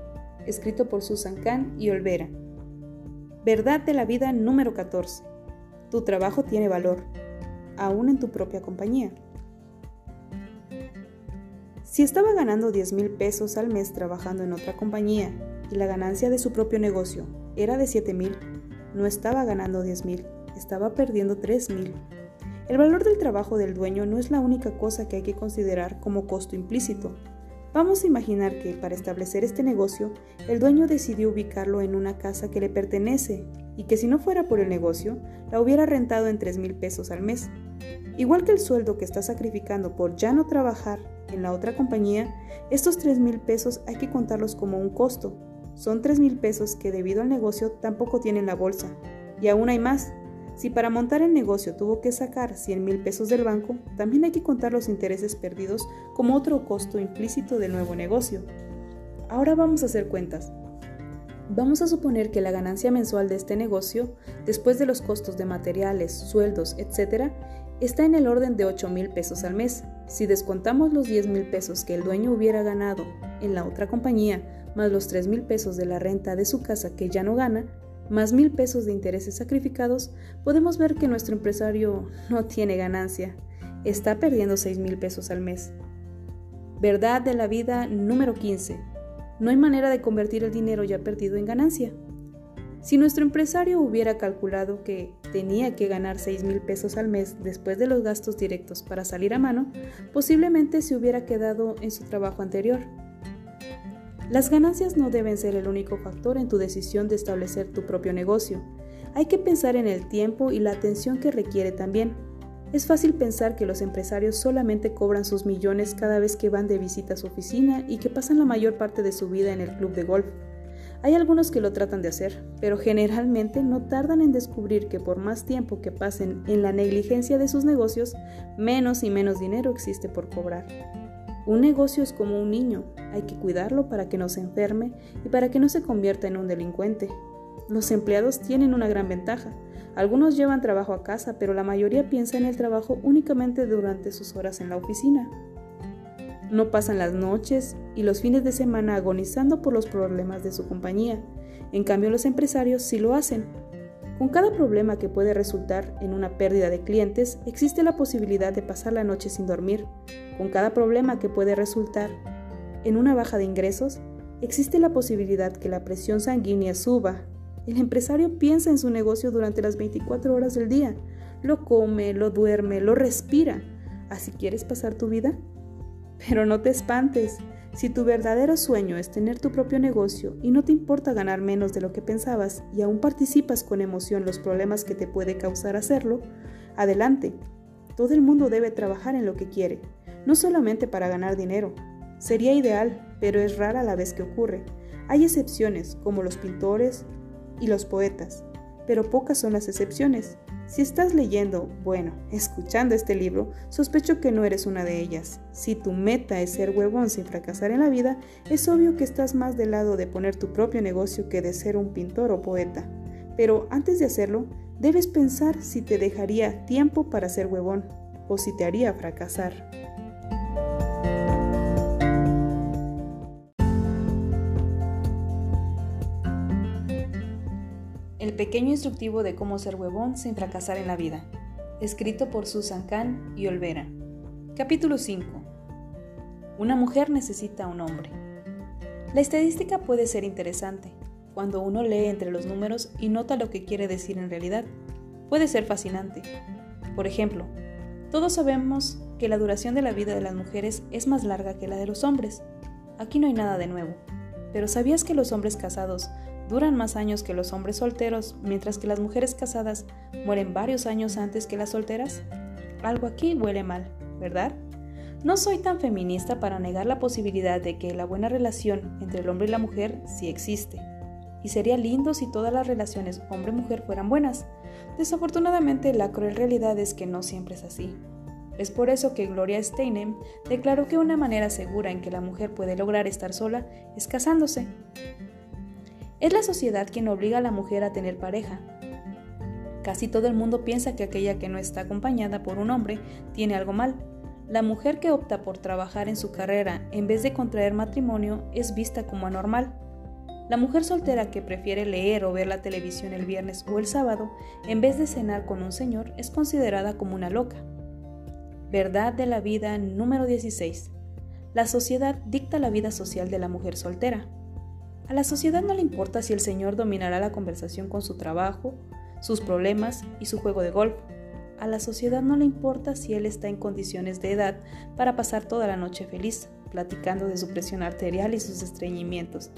escrito por Susan Kahn y Olvera. Verdad de la vida número 14. Tu trabajo tiene valor aún en tu propia compañía. Si estaba ganando 10 mil pesos al mes trabajando en otra compañía y la ganancia de su propio negocio era de 7 mil, no estaba ganando 10 mil, estaba perdiendo 3 mil. El valor del trabajo del dueño no es la única cosa que hay que considerar como costo implícito. Vamos a imaginar que para establecer este negocio, el dueño decidió ubicarlo en una casa que le pertenece y que si no fuera por el negocio, la hubiera rentado en 3 mil pesos al mes. Igual que el sueldo que está sacrificando por ya no trabajar en la otra compañía, estos 3 mil pesos hay que contarlos como un costo. Son 3 mil pesos que debido al negocio tampoco tienen la bolsa. Y aún hay más. Si para montar el negocio tuvo que sacar 100 mil pesos del banco, también hay que contar los intereses perdidos como otro costo implícito del nuevo negocio. Ahora vamos a hacer cuentas. Vamos a suponer que la ganancia mensual de este negocio, después de los costos de materiales, sueldos, etc., está en el orden de 8 mil pesos al mes. Si descontamos los 10 mil pesos que el dueño hubiera ganado en la otra compañía, más los 3 mil pesos de la renta de su casa que ya no gana, más mil pesos de intereses sacrificados, podemos ver que nuestro empresario no tiene ganancia. Está perdiendo 6 mil pesos al mes. Verdad de la vida número 15. No hay manera de convertir el dinero ya perdido en ganancia. Si nuestro empresario hubiera calculado que tenía que ganar 6 mil pesos al mes después de los gastos directos para salir a mano, posiblemente se hubiera quedado en su trabajo anterior. Las ganancias no deben ser el único factor en tu decisión de establecer tu propio negocio. Hay que pensar en el tiempo y la atención que requiere también. Es fácil pensar que los empresarios solamente cobran sus millones cada vez que van de visita a su oficina y que pasan la mayor parte de su vida en el club de golf. Hay algunos que lo tratan de hacer, pero generalmente no tardan en descubrir que por más tiempo que pasen en la negligencia de sus negocios, menos y menos dinero existe por cobrar. Un negocio es como un niño, hay que cuidarlo para que no se enferme y para que no se convierta en un delincuente. Los empleados tienen una gran ventaja. Algunos llevan trabajo a casa, pero la mayoría piensa en el trabajo únicamente durante sus horas en la oficina. No pasan las noches y los fines de semana agonizando por los problemas de su compañía. En cambio, los empresarios sí lo hacen. Con cada problema que puede resultar en una pérdida de clientes, existe la posibilidad de pasar la noche sin dormir. Con cada problema que puede resultar en una baja de ingresos, existe la posibilidad que la presión sanguínea suba. El empresario piensa en su negocio durante las 24 horas del día. Lo come, lo duerme, lo respira ¿Así quieres pasar tu vida? Pero no te espantes. Si tu verdadero sueño es tener tu propio negocio y no te importa ganar menos de lo que pensabas y aún participas con emoción los problemas que te puede causar hacerlo, adelante. Todo el mundo debe trabajar en lo que quiere, no solamente para ganar dinero. Sería ideal, pero es rara la vez que ocurre. Hay excepciones, como los pintores y los poetas, pero pocas son las excepciones. Si estás leyendo, bueno, escuchando este libro, sospecho que no eres una de ellas. Si tu meta es ser huevón sin fracasar en la vida, es obvio que estás más del lado de poner tu propio negocio que de ser un pintor o poeta. Pero antes de hacerlo, debes pensar si te dejaría tiempo para ser huevón o si te haría fracasar. Pequeño instructivo de cómo ser huevón sin fracasar en la vida. Escrito por Susan Kahn y Olvera. Capítulo 5. Una mujer necesita un hombre. La estadística puede ser interesante cuando uno lee entre los números y nota lo que quiere decir en realidad. Puede ser fascinante. Por ejemplo, todos sabemos que la duración de la vida de las mujeres es más larga que la de los hombres. Aquí no hay nada de nuevo. Pero ¿sabías que los hombres casados duran más años que los hombres solteros, mientras que las mujeres casadas mueren varios años antes que las solteras? Algo aquí huele mal, ¿verdad? No soy tan feminista para negar la posibilidad de que la buena relación entre el hombre y la mujer sí existe. Y sería lindo si todas las relaciones hombre-mujer fueran buenas. Desafortunadamente, la cruel realidad es que no siempre es así. Es por eso que Gloria Steinem declaró que una manera segura en que la mujer puede lograr estar sola es casándose. Es la sociedad quien obliga a la mujer a tener pareja. Casi todo el mundo piensa que aquella que no está acompañada por un hombre tiene algo mal. La mujer que opta por trabajar en su carrera en vez de contraer matrimonio es vista como anormal. La mujer soltera que prefiere leer o ver la televisión el viernes o el sábado en vez de cenar con un señor es considerada como una loca. Verdad de la vida número 16. La sociedad dicta la vida social de la mujer soltera. A la sociedad no le importa si el señor dominará la conversación con su trabajo, sus problemas y su juego de golf. A la sociedad no le importa si él está en condiciones de edad para pasar toda la noche feliz, platicando de su presión arterial y sus estreñimientos.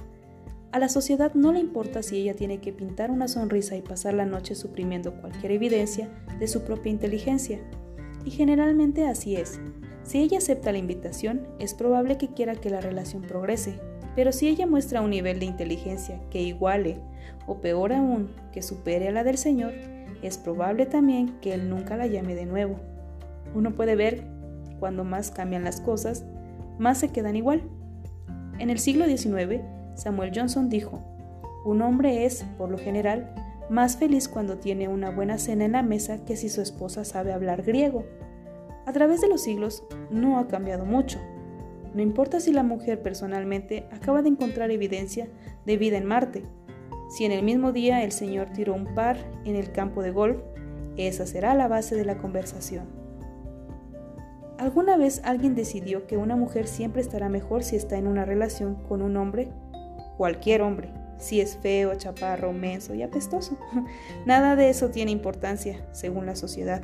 A la sociedad no le importa si ella tiene que pintar una sonrisa y pasar la noche suprimiendo cualquier evidencia de su propia inteligencia. Y generalmente así es. Si ella acepta la invitación, es probable que quiera que la relación progrese, pero si ella muestra un nivel de inteligencia que iguale, o peor aún, que supere a la del Señor, es probable también que Él nunca la llame de nuevo. Uno puede ver, cuando más cambian las cosas, más se quedan igual. En el siglo XIX, Samuel Johnson dijo, un hombre es, por lo general, más feliz cuando tiene una buena cena en la mesa que si su esposa sabe hablar griego. A través de los siglos no ha cambiado mucho. No importa si la mujer personalmente acaba de encontrar evidencia de vida en Marte. Si en el mismo día el Señor tiró un par en el campo de golf, esa será la base de la conversación. ¿Alguna vez alguien decidió que una mujer siempre estará mejor si está en una relación con un hombre? Cualquier hombre, si es feo, chaparro, menso y apestoso. Nada de eso tiene importancia, según la sociedad.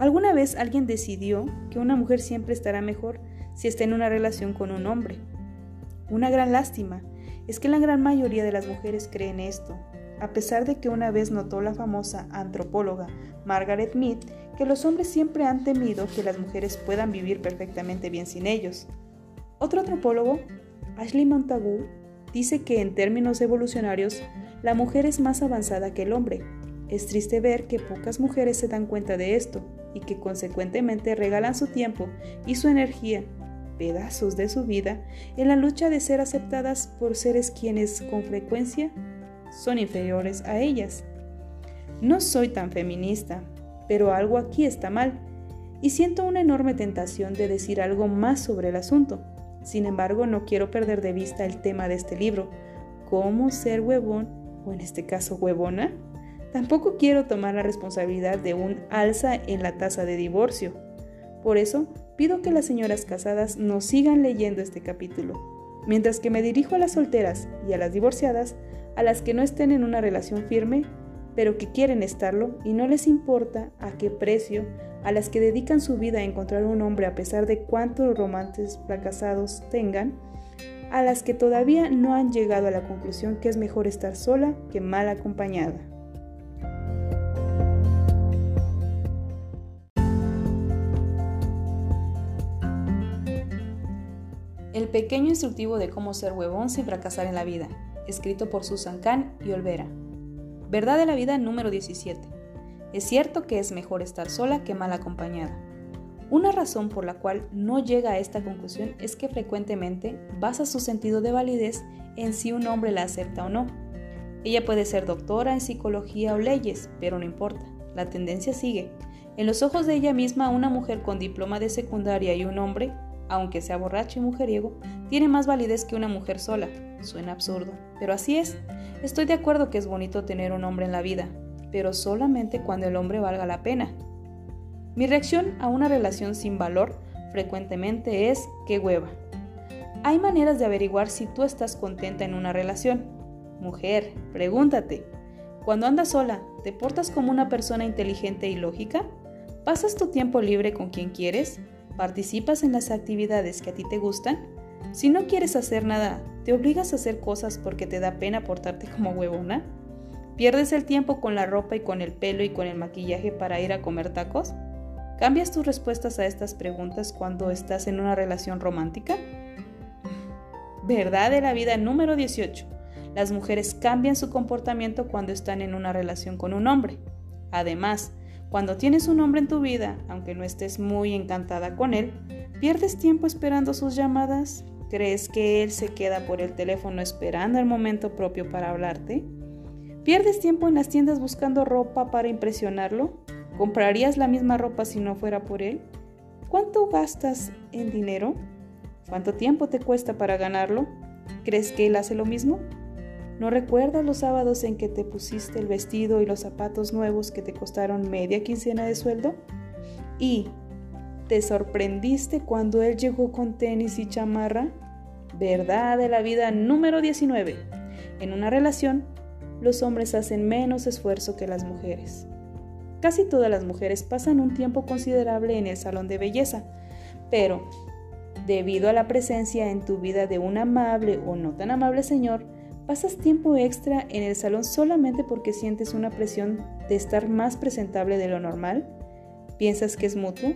¿Alguna vez alguien decidió que una mujer siempre estará mejor si está en una relación con un hombre? Una gran lástima es que la gran mayoría de las mujeres creen esto, a pesar de que una vez notó la famosa antropóloga Margaret Mead que los hombres siempre han temido que las mujeres puedan vivir perfectamente bien sin ellos. Otro antropólogo, Ashley Montagu, dice que en términos evolucionarios, la mujer es más avanzada que el hombre. Es triste ver que pocas mujeres se dan cuenta de esto y que consecuentemente regalan su tiempo y su energía, pedazos de su vida, en la lucha de ser aceptadas por seres quienes con frecuencia son inferiores a ellas. No soy tan feminista, pero algo aquí está mal y siento una enorme tentación de decir algo más sobre el asunto. Sin embargo, no quiero perder de vista el tema de este libro, cómo ser huevón, o en este caso huevona, Tampoco quiero tomar la responsabilidad de un alza en la tasa de divorcio. Por eso, pido que las señoras casadas nos sigan leyendo este capítulo, mientras que me dirijo a las solteras y a las divorciadas, a las que no estén en una relación firme, pero que quieren estarlo y no les importa a qué precio, a las que dedican su vida a encontrar un hombre a pesar de cuántos romances fracasados tengan, a las que todavía no han llegado a la conclusión que es mejor estar sola que mal acompañada. El pequeño instructivo de cómo ser huevón sin fracasar en la vida, escrito por Susan Kahn y Olvera. Verdad de la vida número 17. Es cierto que es mejor estar sola que mal acompañada. Una razón por la cual no llega a esta conclusión es que frecuentemente basa su sentido de validez en si un hombre la acepta o no. Ella puede ser doctora en psicología o leyes, pero no importa, la tendencia sigue. En los ojos de ella misma, una mujer con diploma de secundaria y un hombre, aunque sea borracho y mujeriego, tiene más validez que una mujer sola. Suena absurdo, pero así es. Estoy de acuerdo que es bonito tener un hombre en la vida, pero solamente cuando el hombre valga la pena, mi reacción a una relación sin valor frecuentemente es que hueva. Hay maneras de averiguar si tú estás contenta en una relación. Mujer, pregúntate, cuando andas sola, ¿te portas como una persona inteligente y lógica? ¿Pasas tu tiempo libre con quien quieres? ¿Participas en las actividades que a ti te gustan? Si no quieres hacer nada, ¿te obligas a hacer cosas porque te da pena portarte como huevona? ¿Pierdes el tiempo con la ropa y con el pelo y con el maquillaje para ir a comer tacos? ¿Cambias tus respuestas a estas preguntas cuando estás en una relación romántica? Verdad de la vida número 18. Las mujeres cambian su comportamiento cuando están en una relación con un hombre. Además, cuando tienes un hombre en tu vida, aunque no estés muy encantada con él, ¿pierdes tiempo esperando sus llamadas? ¿Crees que él se queda por el teléfono esperando el momento propio para hablarte? ¿Pierdes tiempo en las tiendas buscando ropa para impresionarlo? ¿Comprarías la misma ropa si no fuera por él? ¿Cuánto gastas en dinero? ¿Cuánto tiempo te cuesta para ganarlo? ¿Crees que él hace lo mismo? ¿No recuerdas los sábados en que te pusiste el vestido y los zapatos nuevos que te costaron media quincena de sueldo? ¿Y te sorprendiste cuando él llegó con tenis y chamarra? Verdad de la vida número 19. En una relación, los hombres hacen menos esfuerzo que las mujeres. Casi todas las mujeres pasan un tiempo considerable en el salón de belleza, pero debido a la presencia en tu vida de un amable o no tan amable señor, pasas tiempo extra en el salón solamente porque sientes una presión de estar más presentable de lo normal. ¿Piensas que es mutuo?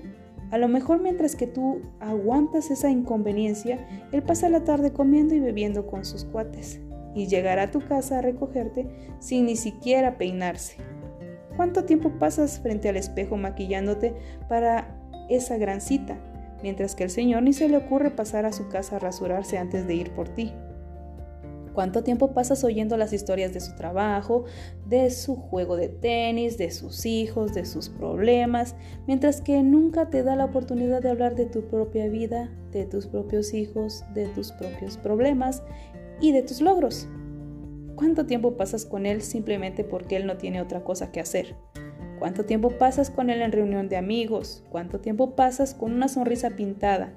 A lo mejor mientras que tú aguantas esa inconveniencia, él pasa la tarde comiendo y bebiendo con sus cuates y llegará a tu casa a recogerte sin ni siquiera peinarse. ¿Cuánto tiempo pasas frente al espejo maquillándote para esa gran cita, mientras que el Señor ni se le ocurre pasar a su casa a rasurarse antes de ir por ti? ¿Cuánto tiempo pasas oyendo las historias de su trabajo, de su juego de tenis, de sus hijos, de sus problemas, mientras que nunca te da la oportunidad de hablar de tu propia vida, de tus propios hijos, de tus propios problemas y de tus logros? ¿Cuánto tiempo pasas con él simplemente porque él no tiene otra cosa que hacer? ¿Cuánto tiempo pasas con él en reunión de amigos? ¿Cuánto tiempo pasas con una sonrisa pintada?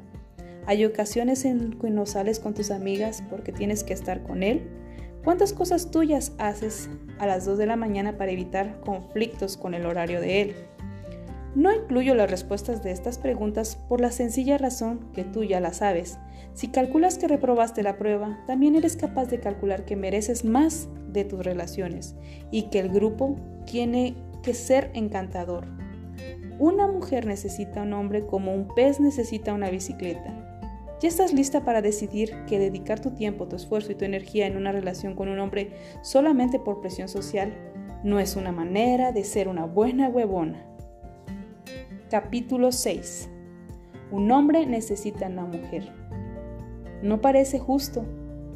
¿Hay ocasiones en que no sales con tus amigas porque tienes que estar con él? ¿Cuántas cosas tuyas haces a las 2 de la mañana para evitar conflictos con el horario de él? No incluyo las respuestas de estas preguntas por la sencilla razón que tú ya las sabes. Si calculas que reprobaste la prueba, también eres capaz de calcular que mereces más de tus relaciones y que el grupo tiene que ser encantador. Una mujer necesita un hombre como un pez necesita una bicicleta. ¿Ya estás lista para decidir que dedicar tu tiempo, tu esfuerzo y tu energía en una relación con un hombre solamente por presión social no es una manera de ser una buena huevona? Capítulo 6. Un hombre necesita una mujer. No parece justo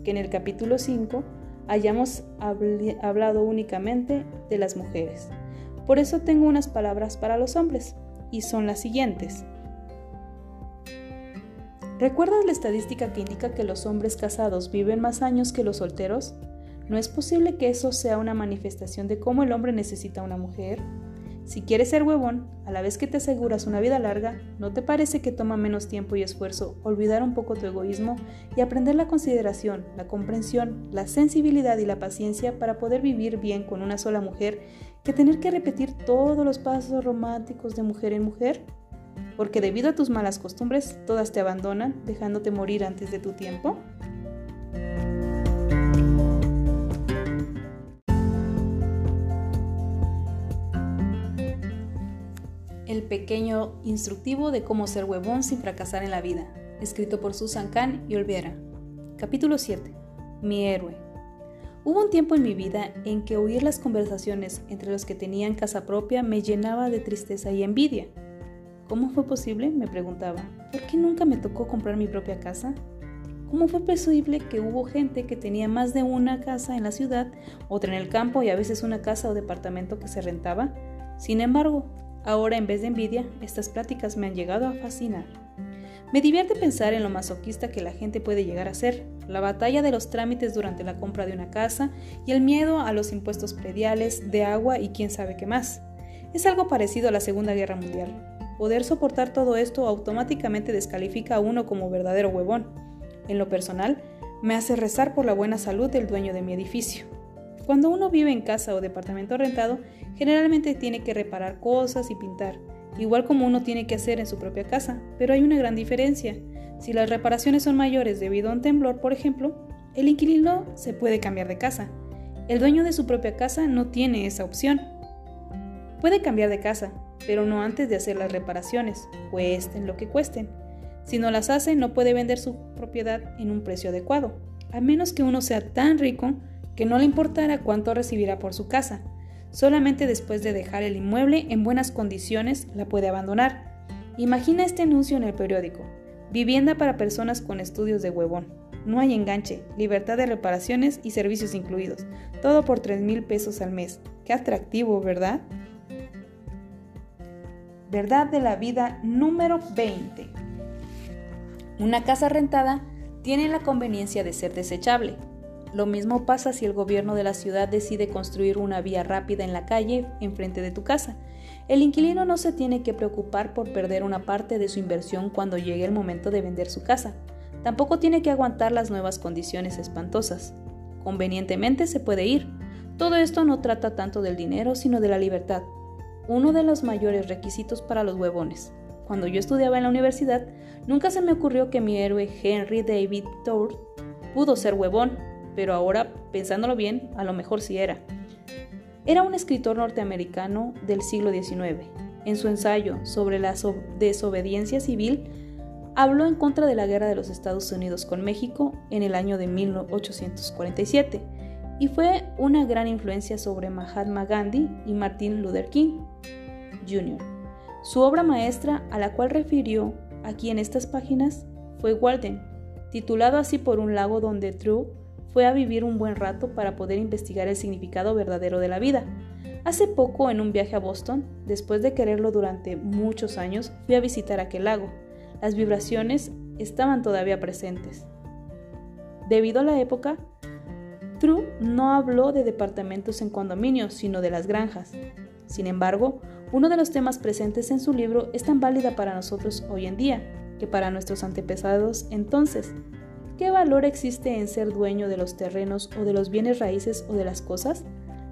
que en el capítulo 5 hayamos hablado únicamente de las mujeres. Por eso tengo unas palabras para los hombres, y son las siguientes. ¿Recuerdas la estadística que indica que los hombres casados viven más años que los solteros? ¿No es posible que eso sea una manifestación de cómo el hombre necesita una mujer? Si quieres ser huevón, a la vez que te aseguras una vida larga, ¿no te parece que toma menos tiempo y esfuerzo olvidar un poco tu egoísmo y aprender la consideración, la comprensión, la sensibilidad y la paciencia para poder vivir bien con una sola mujer que tener que repetir todos los pasos románticos de mujer en mujer? Porque debido a tus malas costumbres, todas te abandonan, dejándote morir antes de tu tiempo. El pequeño instructivo de cómo ser huevón sin fracasar en la vida, escrito por Susan Kahn y Olvera. Capítulo 7. Mi héroe. Hubo un tiempo en mi vida en que oír las conversaciones entre los que tenían casa propia me llenaba de tristeza y envidia. ¿Cómo fue posible? me preguntaba. ¿Por qué nunca me tocó comprar mi propia casa? ¿Cómo fue posible que hubo gente que tenía más de una casa en la ciudad, otra en el campo y a veces una casa o departamento que se rentaba? Sin embargo, ahora en vez de envidia, estas pláticas me han llegado a fascinar. Me divierte pensar en lo masoquista que la gente puede llegar a ser, la batalla de los trámites durante la compra de una casa y el miedo a los impuestos prediales, de agua y quién sabe qué más. Es algo parecido a la Segunda Guerra Mundial. Poder soportar todo esto automáticamente descalifica a uno como verdadero huevón. En lo personal, me hace rezar por la buena salud del dueño de mi edificio. Cuando uno vive en casa o departamento rentado, generalmente tiene que reparar cosas y pintar igual como uno tiene que hacer en su propia casa, pero hay una gran diferencia. Si las reparaciones son mayores debido a un temblor, por ejemplo, el inquilino se puede cambiar de casa. El dueño de su propia casa no tiene esa opción. Puede cambiar de casa, pero no antes de hacer las reparaciones, cuesten lo que cuesten. Si no las hace, no puede vender su propiedad en un precio adecuado, a menos que uno sea tan rico que no le importara cuánto recibirá por su casa. Solamente después de dejar el inmueble en buenas condiciones la puede abandonar. Imagina este anuncio en el periódico. Vivienda para personas con estudios de huevón. No hay enganche, libertad de reparaciones y servicios incluidos. Todo por 3 mil pesos al mes. Qué atractivo, ¿verdad? Verdad de la vida número 20. Una casa rentada tiene la conveniencia de ser desechable, lo mismo pasa si el gobierno de la ciudad decide construir una vía rápida en la calle enfrente de tu casa. El inquilino no se tiene que preocupar por perder una parte de su inversión cuando llegue el momento de vender su casa. Tampoco tiene que aguantar las nuevas condiciones espantosas. Convenientemente se puede ir. Todo esto no trata tanto del dinero, sino de la libertad. Uno de los mayores requisitos para los huevones. Cuando yo estudiaba en la universidad, nunca se me ocurrió que mi héroe Henry David Thoreau pudo ser huevón pero ahora, pensándolo bien, a lo mejor sí era. Era un escritor norteamericano del siglo XIX. En su ensayo sobre la desobediencia civil, habló en contra de la guerra de los Estados Unidos con México en el año de 1847 y fue una gran influencia sobre Mahatma Gandhi y Martin Luther King Jr. Su obra maestra, a la cual refirió aquí en estas páginas, fue Walden, titulado así por un lago donde True fue a vivir un buen rato para poder investigar el significado verdadero de la vida. Hace poco, en un viaje a Boston, después de quererlo durante muchos años, fui a visitar aquel lago. Las vibraciones estaban todavía presentes. Debido a la época, True no habló de departamentos en condominios, sino de las granjas. Sin embargo, uno de los temas presentes en su libro es tan válida para nosotros hoy en día que para nuestros antepasados entonces. ¿Qué valor existe en ser dueño de los terrenos o de los bienes raíces o de las cosas?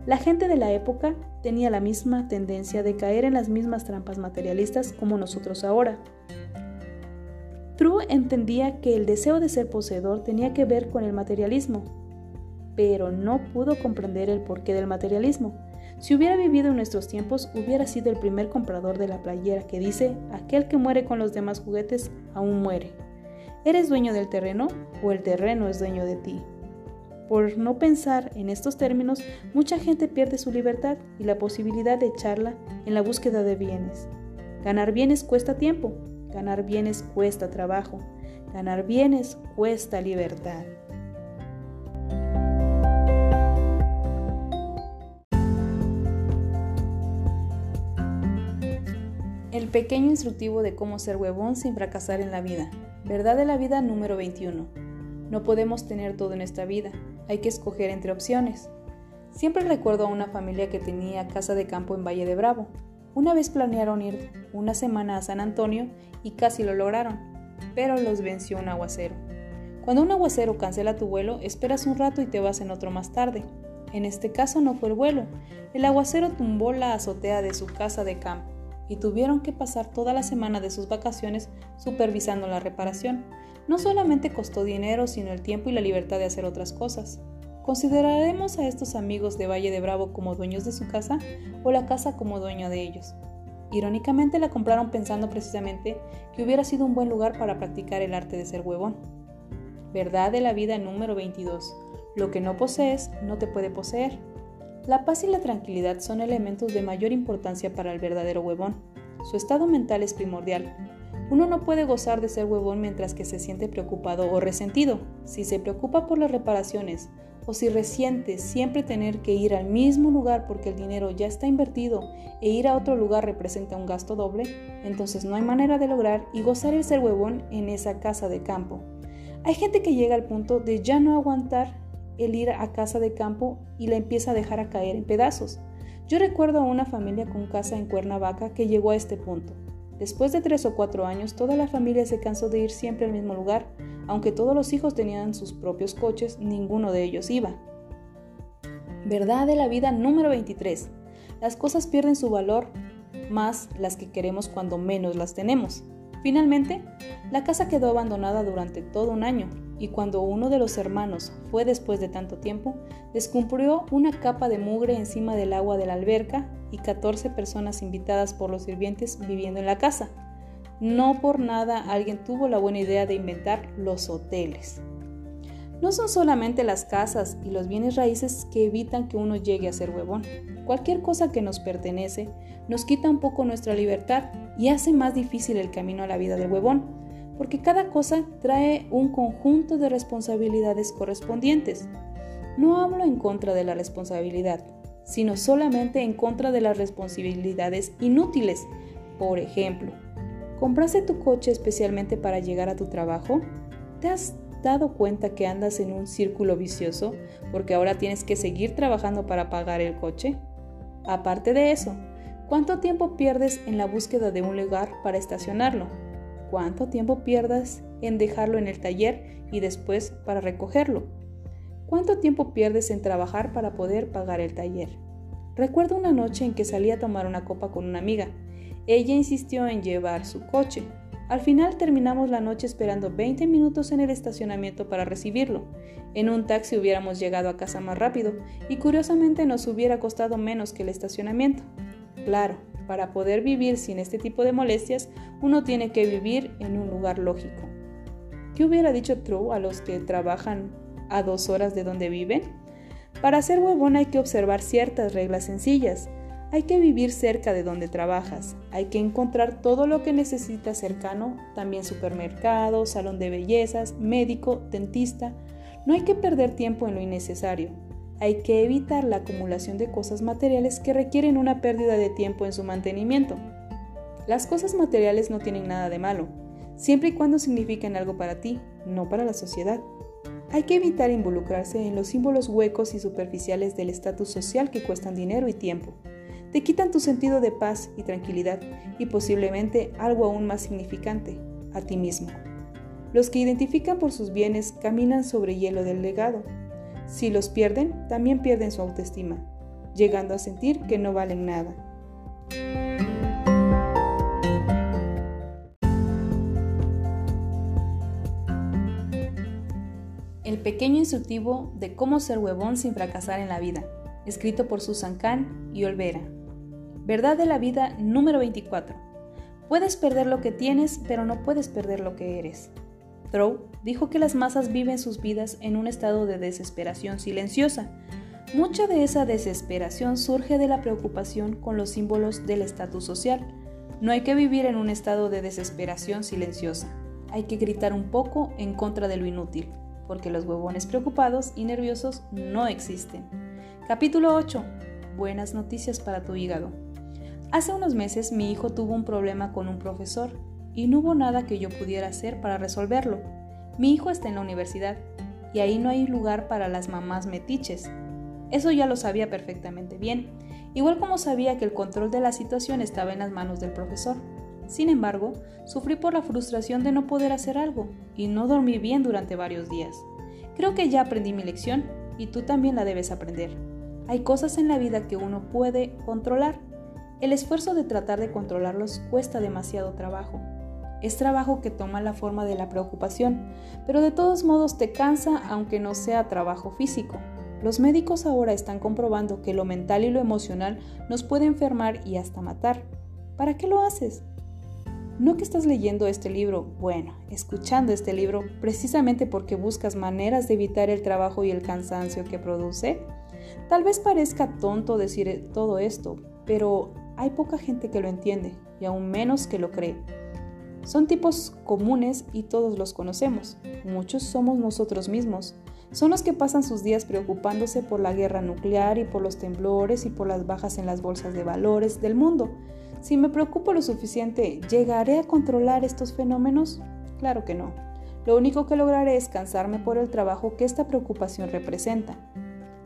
La gente de la época tenía la misma tendencia de caer en las mismas trampas materialistas como nosotros ahora. True entendía que el deseo de ser poseedor tenía que ver con el materialismo, pero no pudo comprender el porqué del materialismo. Si hubiera vivido en nuestros tiempos, hubiera sido el primer comprador de la playera que dice, aquel que muere con los demás juguetes aún muere. ¿Eres dueño del terreno o el terreno es dueño de ti? Por no pensar en estos términos, mucha gente pierde su libertad y la posibilidad de echarla en la búsqueda de bienes. Ganar bienes cuesta tiempo, ganar bienes cuesta trabajo, ganar bienes cuesta libertad. El pequeño instructivo de cómo ser huevón sin fracasar en la vida. Verdad de la vida número 21. No podemos tener todo en esta vida, hay que escoger entre opciones. Siempre recuerdo a una familia que tenía casa de campo en Valle de Bravo. Una vez planearon ir una semana a San Antonio y casi lo lograron, pero los venció un aguacero. Cuando un aguacero cancela tu vuelo, esperas un rato y te vas en otro más tarde. En este caso no fue el vuelo. El aguacero tumbó la azotea de su casa de campo y tuvieron que pasar toda la semana de sus vacaciones supervisando la reparación. No solamente costó dinero, sino el tiempo y la libertad de hacer otras cosas. ¿Consideraremos a estos amigos de Valle de Bravo como dueños de su casa o la casa como dueño de ellos? Irónicamente la compraron pensando precisamente que hubiera sido un buen lugar para practicar el arte de ser huevón. Verdad de la vida número 22. Lo que no posees no te puede poseer. La paz y la tranquilidad son elementos de mayor importancia para el verdadero huevón. Su estado mental es primordial. Uno no puede gozar de ser huevón mientras que se siente preocupado o resentido. Si se preocupa por las reparaciones o si resiente siempre tener que ir al mismo lugar porque el dinero ya está invertido e ir a otro lugar representa un gasto doble, entonces no hay manera de lograr y gozar el ser huevón en esa casa de campo. Hay gente que llega al punto de ya no aguantar el ir a casa de campo y la empieza a dejar a caer en pedazos. Yo recuerdo a una familia con casa en Cuernavaca que llegó a este punto. Después de tres o cuatro años, toda la familia se cansó de ir siempre al mismo lugar. Aunque todos los hijos tenían sus propios coches, ninguno de ellos iba. Verdad de la vida número 23. Las cosas pierden su valor más las que queremos cuando menos las tenemos. Finalmente, la casa quedó abandonada durante todo un año y cuando uno de los hermanos fue después de tanto tiempo, descubrió una capa de mugre encima del agua de la alberca y 14 personas invitadas por los sirvientes viviendo en la casa. No por nada alguien tuvo la buena idea de inventar los hoteles. No son solamente las casas y los bienes raíces que evitan que uno llegue a ser huevón. Cualquier cosa que nos pertenece nos quita un poco nuestra libertad y hace más difícil el camino a la vida del huevón, porque cada cosa trae un conjunto de responsabilidades correspondientes. No hablo en contra de la responsabilidad, sino solamente en contra de las responsabilidades inútiles. Por ejemplo, ¿compraste tu coche especialmente para llegar a tu trabajo? ¿Te has dado cuenta que andas en un círculo vicioso porque ahora tienes que seguir trabajando para pagar el coche? Aparte de eso, ¿cuánto tiempo pierdes en la búsqueda de un lugar para estacionarlo? ¿Cuánto tiempo pierdas en dejarlo en el taller y después para recogerlo? ¿Cuánto tiempo pierdes en trabajar para poder pagar el taller? Recuerdo una noche en que salí a tomar una copa con una amiga. Ella insistió en llevar su coche, al final terminamos la noche esperando 20 minutos en el estacionamiento para recibirlo. En un taxi hubiéramos llegado a casa más rápido y curiosamente nos hubiera costado menos que el estacionamiento. Claro, para poder vivir sin este tipo de molestias, uno tiene que vivir en un lugar lógico. ¿Qué hubiera dicho True a los que trabajan a dos horas de donde viven? Para ser huevón hay que observar ciertas reglas sencillas. Hay que vivir cerca de donde trabajas, hay que encontrar todo lo que necesitas cercano, también supermercado, salón de bellezas, médico, dentista. No hay que perder tiempo en lo innecesario. Hay que evitar la acumulación de cosas materiales que requieren una pérdida de tiempo en su mantenimiento. Las cosas materiales no tienen nada de malo, siempre y cuando signifiquen algo para ti, no para la sociedad. Hay que evitar involucrarse en los símbolos huecos y superficiales del estatus social que cuestan dinero y tiempo te quitan tu sentido de paz y tranquilidad y posiblemente algo aún más significante, a ti mismo. Los que identifican por sus bienes caminan sobre hielo del legado. Si los pierden, también pierden su autoestima, llegando a sentir que no valen nada. El pequeño instructivo de cómo ser huevón sin fracasar en la vida, escrito por Susan Kahn y Olvera. Verdad de la vida número 24. Puedes perder lo que tienes, pero no puedes perder lo que eres. Thoreau dijo que las masas viven sus vidas en un estado de desesperación silenciosa. Mucha de esa desesperación surge de la preocupación con los símbolos del estatus social. No hay que vivir en un estado de desesperación silenciosa. Hay que gritar un poco en contra de lo inútil, porque los huevones preocupados y nerviosos no existen. Capítulo 8. Buenas noticias para tu hígado. Hace unos meses mi hijo tuvo un problema con un profesor y no hubo nada que yo pudiera hacer para resolverlo. Mi hijo está en la universidad y ahí no hay lugar para las mamás metiches. Eso ya lo sabía perfectamente bien, igual como sabía que el control de la situación estaba en las manos del profesor. Sin embargo, sufrí por la frustración de no poder hacer algo y no dormí bien durante varios días. Creo que ya aprendí mi lección y tú también la debes aprender. Hay cosas en la vida que uno puede controlar. El esfuerzo de tratar de controlarlos cuesta demasiado trabajo. Es trabajo que toma la forma de la preocupación, pero de todos modos te cansa aunque no sea trabajo físico. Los médicos ahora están comprobando que lo mental y lo emocional nos puede enfermar y hasta matar. ¿Para qué lo haces? No que estás leyendo este libro, bueno, escuchando este libro precisamente porque buscas maneras de evitar el trabajo y el cansancio que produce. Tal vez parezca tonto decir todo esto, pero hay poca gente que lo entiende y aún menos que lo cree. Son tipos comunes y todos los conocemos. Muchos somos nosotros mismos. Son los que pasan sus días preocupándose por la guerra nuclear y por los temblores y por las bajas en las bolsas de valores del mundo. Si me preocupo lo suficiente, ¿llegaré a controlar estos fenómenos? Claro que no. Lo único que lograré es cansarme por el trabajo que esta preocupación representa.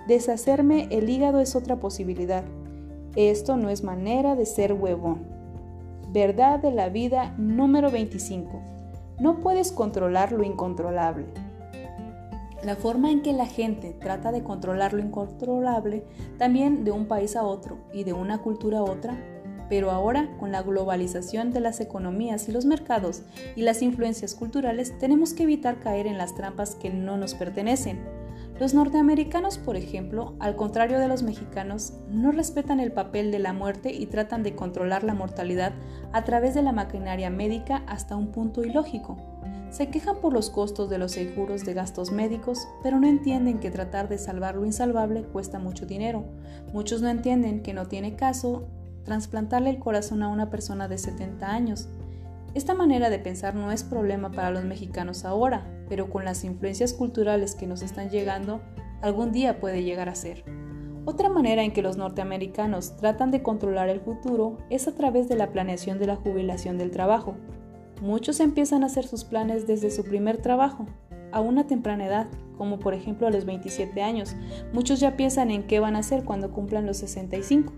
Deshacerme el hígado es otra posibilidad. Esto no es manera de ser huevón. Verdad de la vida número 25. No puedes controlar lo incontrolable. La forma en que la gente trata de controlar lo incontrolable también de un país a otro y de una cultura a otra pero ahora, con la globalización de las economías y los mercados y las influencias culturales, tenemos que evitar caer en las trampas que no nos pertenecen. Los norteamericanos, por ejemplo, al contrario de los mexicanos, no respetan el papel de la muerte y tratan de controlar la mortalidad a través de la maquinaria médica hasta un punto ilógico. Se quejan por los costos de los seguros de gastos médicos, pero no entienden que tratar de salvar lo insalvable cuesta mucho dinero. Muchos no entienden que no tiene caso trasplantarle el corazón a una persona de 70 años. Esta manera de pensar no es problema para los mexicanos ahora, pero con las influencias culturales que nos están llegando, algún día puede llegar a ser. Otra manera en que los norteamericanos tratan de controlar el futuro es a través de la planeación de la jubilación del trabajo. Muchos empiezan a hacer sus planes desde su primer trabajo, a una temprana edad, como por ejemplo a los 27 años. Muchos ya piensan en qué van a hacer cuando cumplan los 65.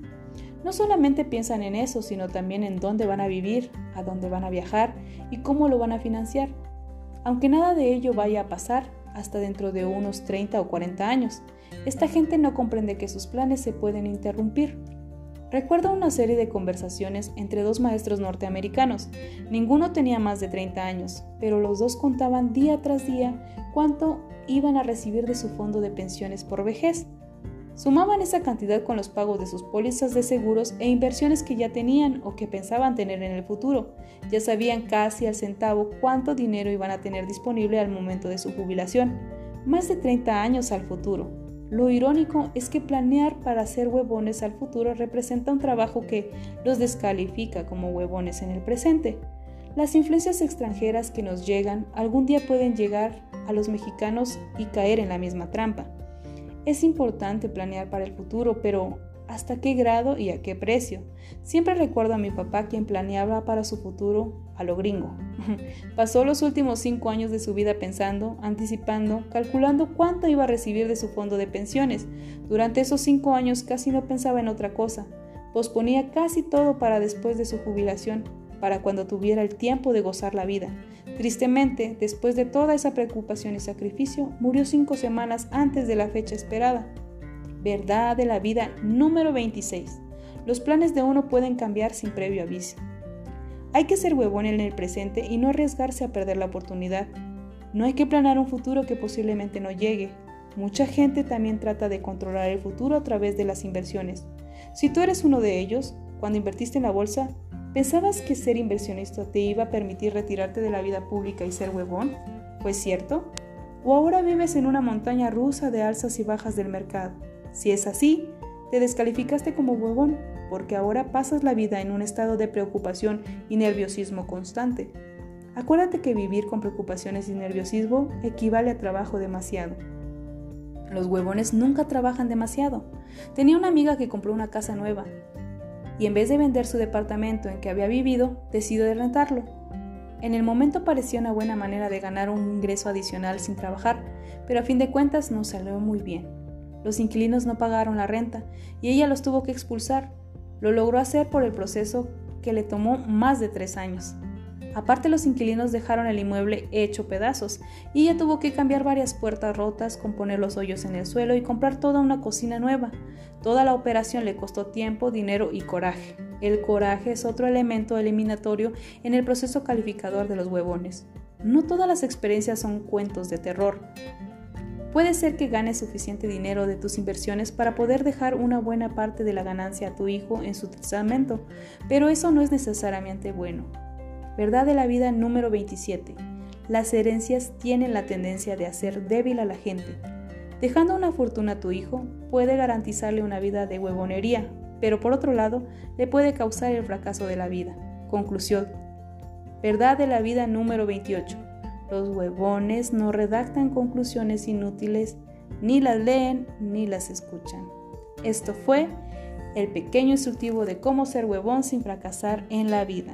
No solamente piensan en eso, sino también en dónde van a vivir, a dónde van a viajar y cómo lo van a financiar. Aunque nada de ello vaya a pasar hasta dentro de unos 30 o 40 años, esta gente no comprende que sus planes se pueden interrumpir. Recuerdo una serie de conversaciones entre dos maestros norteamericanos. Ninguno tenía más de 30 años, pero los dos contaban día tras día cuánto iban a recibir de su fondo de pensiones por vejez. Sumaban esa cantidad con los pagos de sus pólizas de seguros e inversiones que ya tenían o que pensaban tener en el futuro. Ya sabían casi al centavo cuánto dinero iban a tener disponible al momento de su jubilación, más de 30 años al futuro. Lo irónico es que planear para ser huevones al futuro representa un trabajo que los descalifica como huevones en el presente. Las influencias extranjeras que nos llegan algún día pueden llegar a los mexicanos y caer en la misma trampa. Es importante planear para el futuro, pero ¿hasta qué grado y a qué precio? Siempre recuerdo a mi papá quien planeaba para su futuro a lo gringo. Pasó los últimos cinco años de su vida pensando, anticipando, calculando cuánto iba a recibir de su fondo de pensiones. Durante esos cinco años casi no pensaba en otra cosa. Posponía casi todo para después de su jubilación, para cuando tuviera el tiempo de gozar la vida. Tristemente, después de toda esa preocupación y sacrificio, murió cinco semanas antes de la fecha esperada. Verdad de la vida número 26. Los planes de uno pueden cambiar sin previo aviso. Hay que ser huevón en el presente y no arriesgarse a perder la oportunidad. No hay que planear un futuro que posiblemente no llegue. Mucha gente también trata de controlar el futuro a través de las inversiones. Si tú eres uno de ellos, cuando invertiste en la bolsa, ¿Pensabas que ser inversionista te iba a permitir retirarte de la vida pública y ser huevón? ¿Fue cierto? ¿O ahora vives en una montaña rusa de alzas y bajas del mercado? Si es así, te descalificaste como huevón, porque ahora pasas la vida en un estado de preocupación y nerviosismo constante. Acuérdate que vivir con preocupaciones y nerviosismo equivale a trabajo demasiado. Los huevones nunca trabajan demasiado. Tenía una amiga que compró una casa nueva y en vez de vender su departamento en que había vivido, decidió de rentarlo. En el momento parecía una buena manera de ganar un ingreso adicional sin trabajar, pero a fin de cuentas no salió muy bien. Los inquilinos no pagaron la renta y ella los tuvo que expulsar. Lo logró hacer por el proceso que le tomó más de tres años. Aparte los inquilinos dejaron el inmueble hecho pedazos y ella tuvo que cambiar varias puertas rotas, componer los hoyos en el suelo y comprar toda una cocina nueva. Toda la operación le costó tiempo, dinero y coraje. El coraje es otro elemento eliminatorio en el proceso calificador de los huevones. No todas las experiencias son cuentos de terror. Puede ser que ganes suficiente dinero de tus inversiones para poder dejar una buena parte de la ganancia a tu hijo en su testamento, pero eso no es necesariamente bueno. Verdad de la vida número 27. Las herencias tienen la tendencia de hacer débil a la gente. Dejando una fortuna a tu hijo puede garantizarle una vida de huevonería, pero por otro lado le puede causar el fracaso de la vida. Conclusión. Verdad de la vida número 28. Los huevones no redactan conclusiones inútiles, ni las leen ni las escuchan. Esto fue el pequeño instructivo de cómo ser huevón sin fracasar en la vida.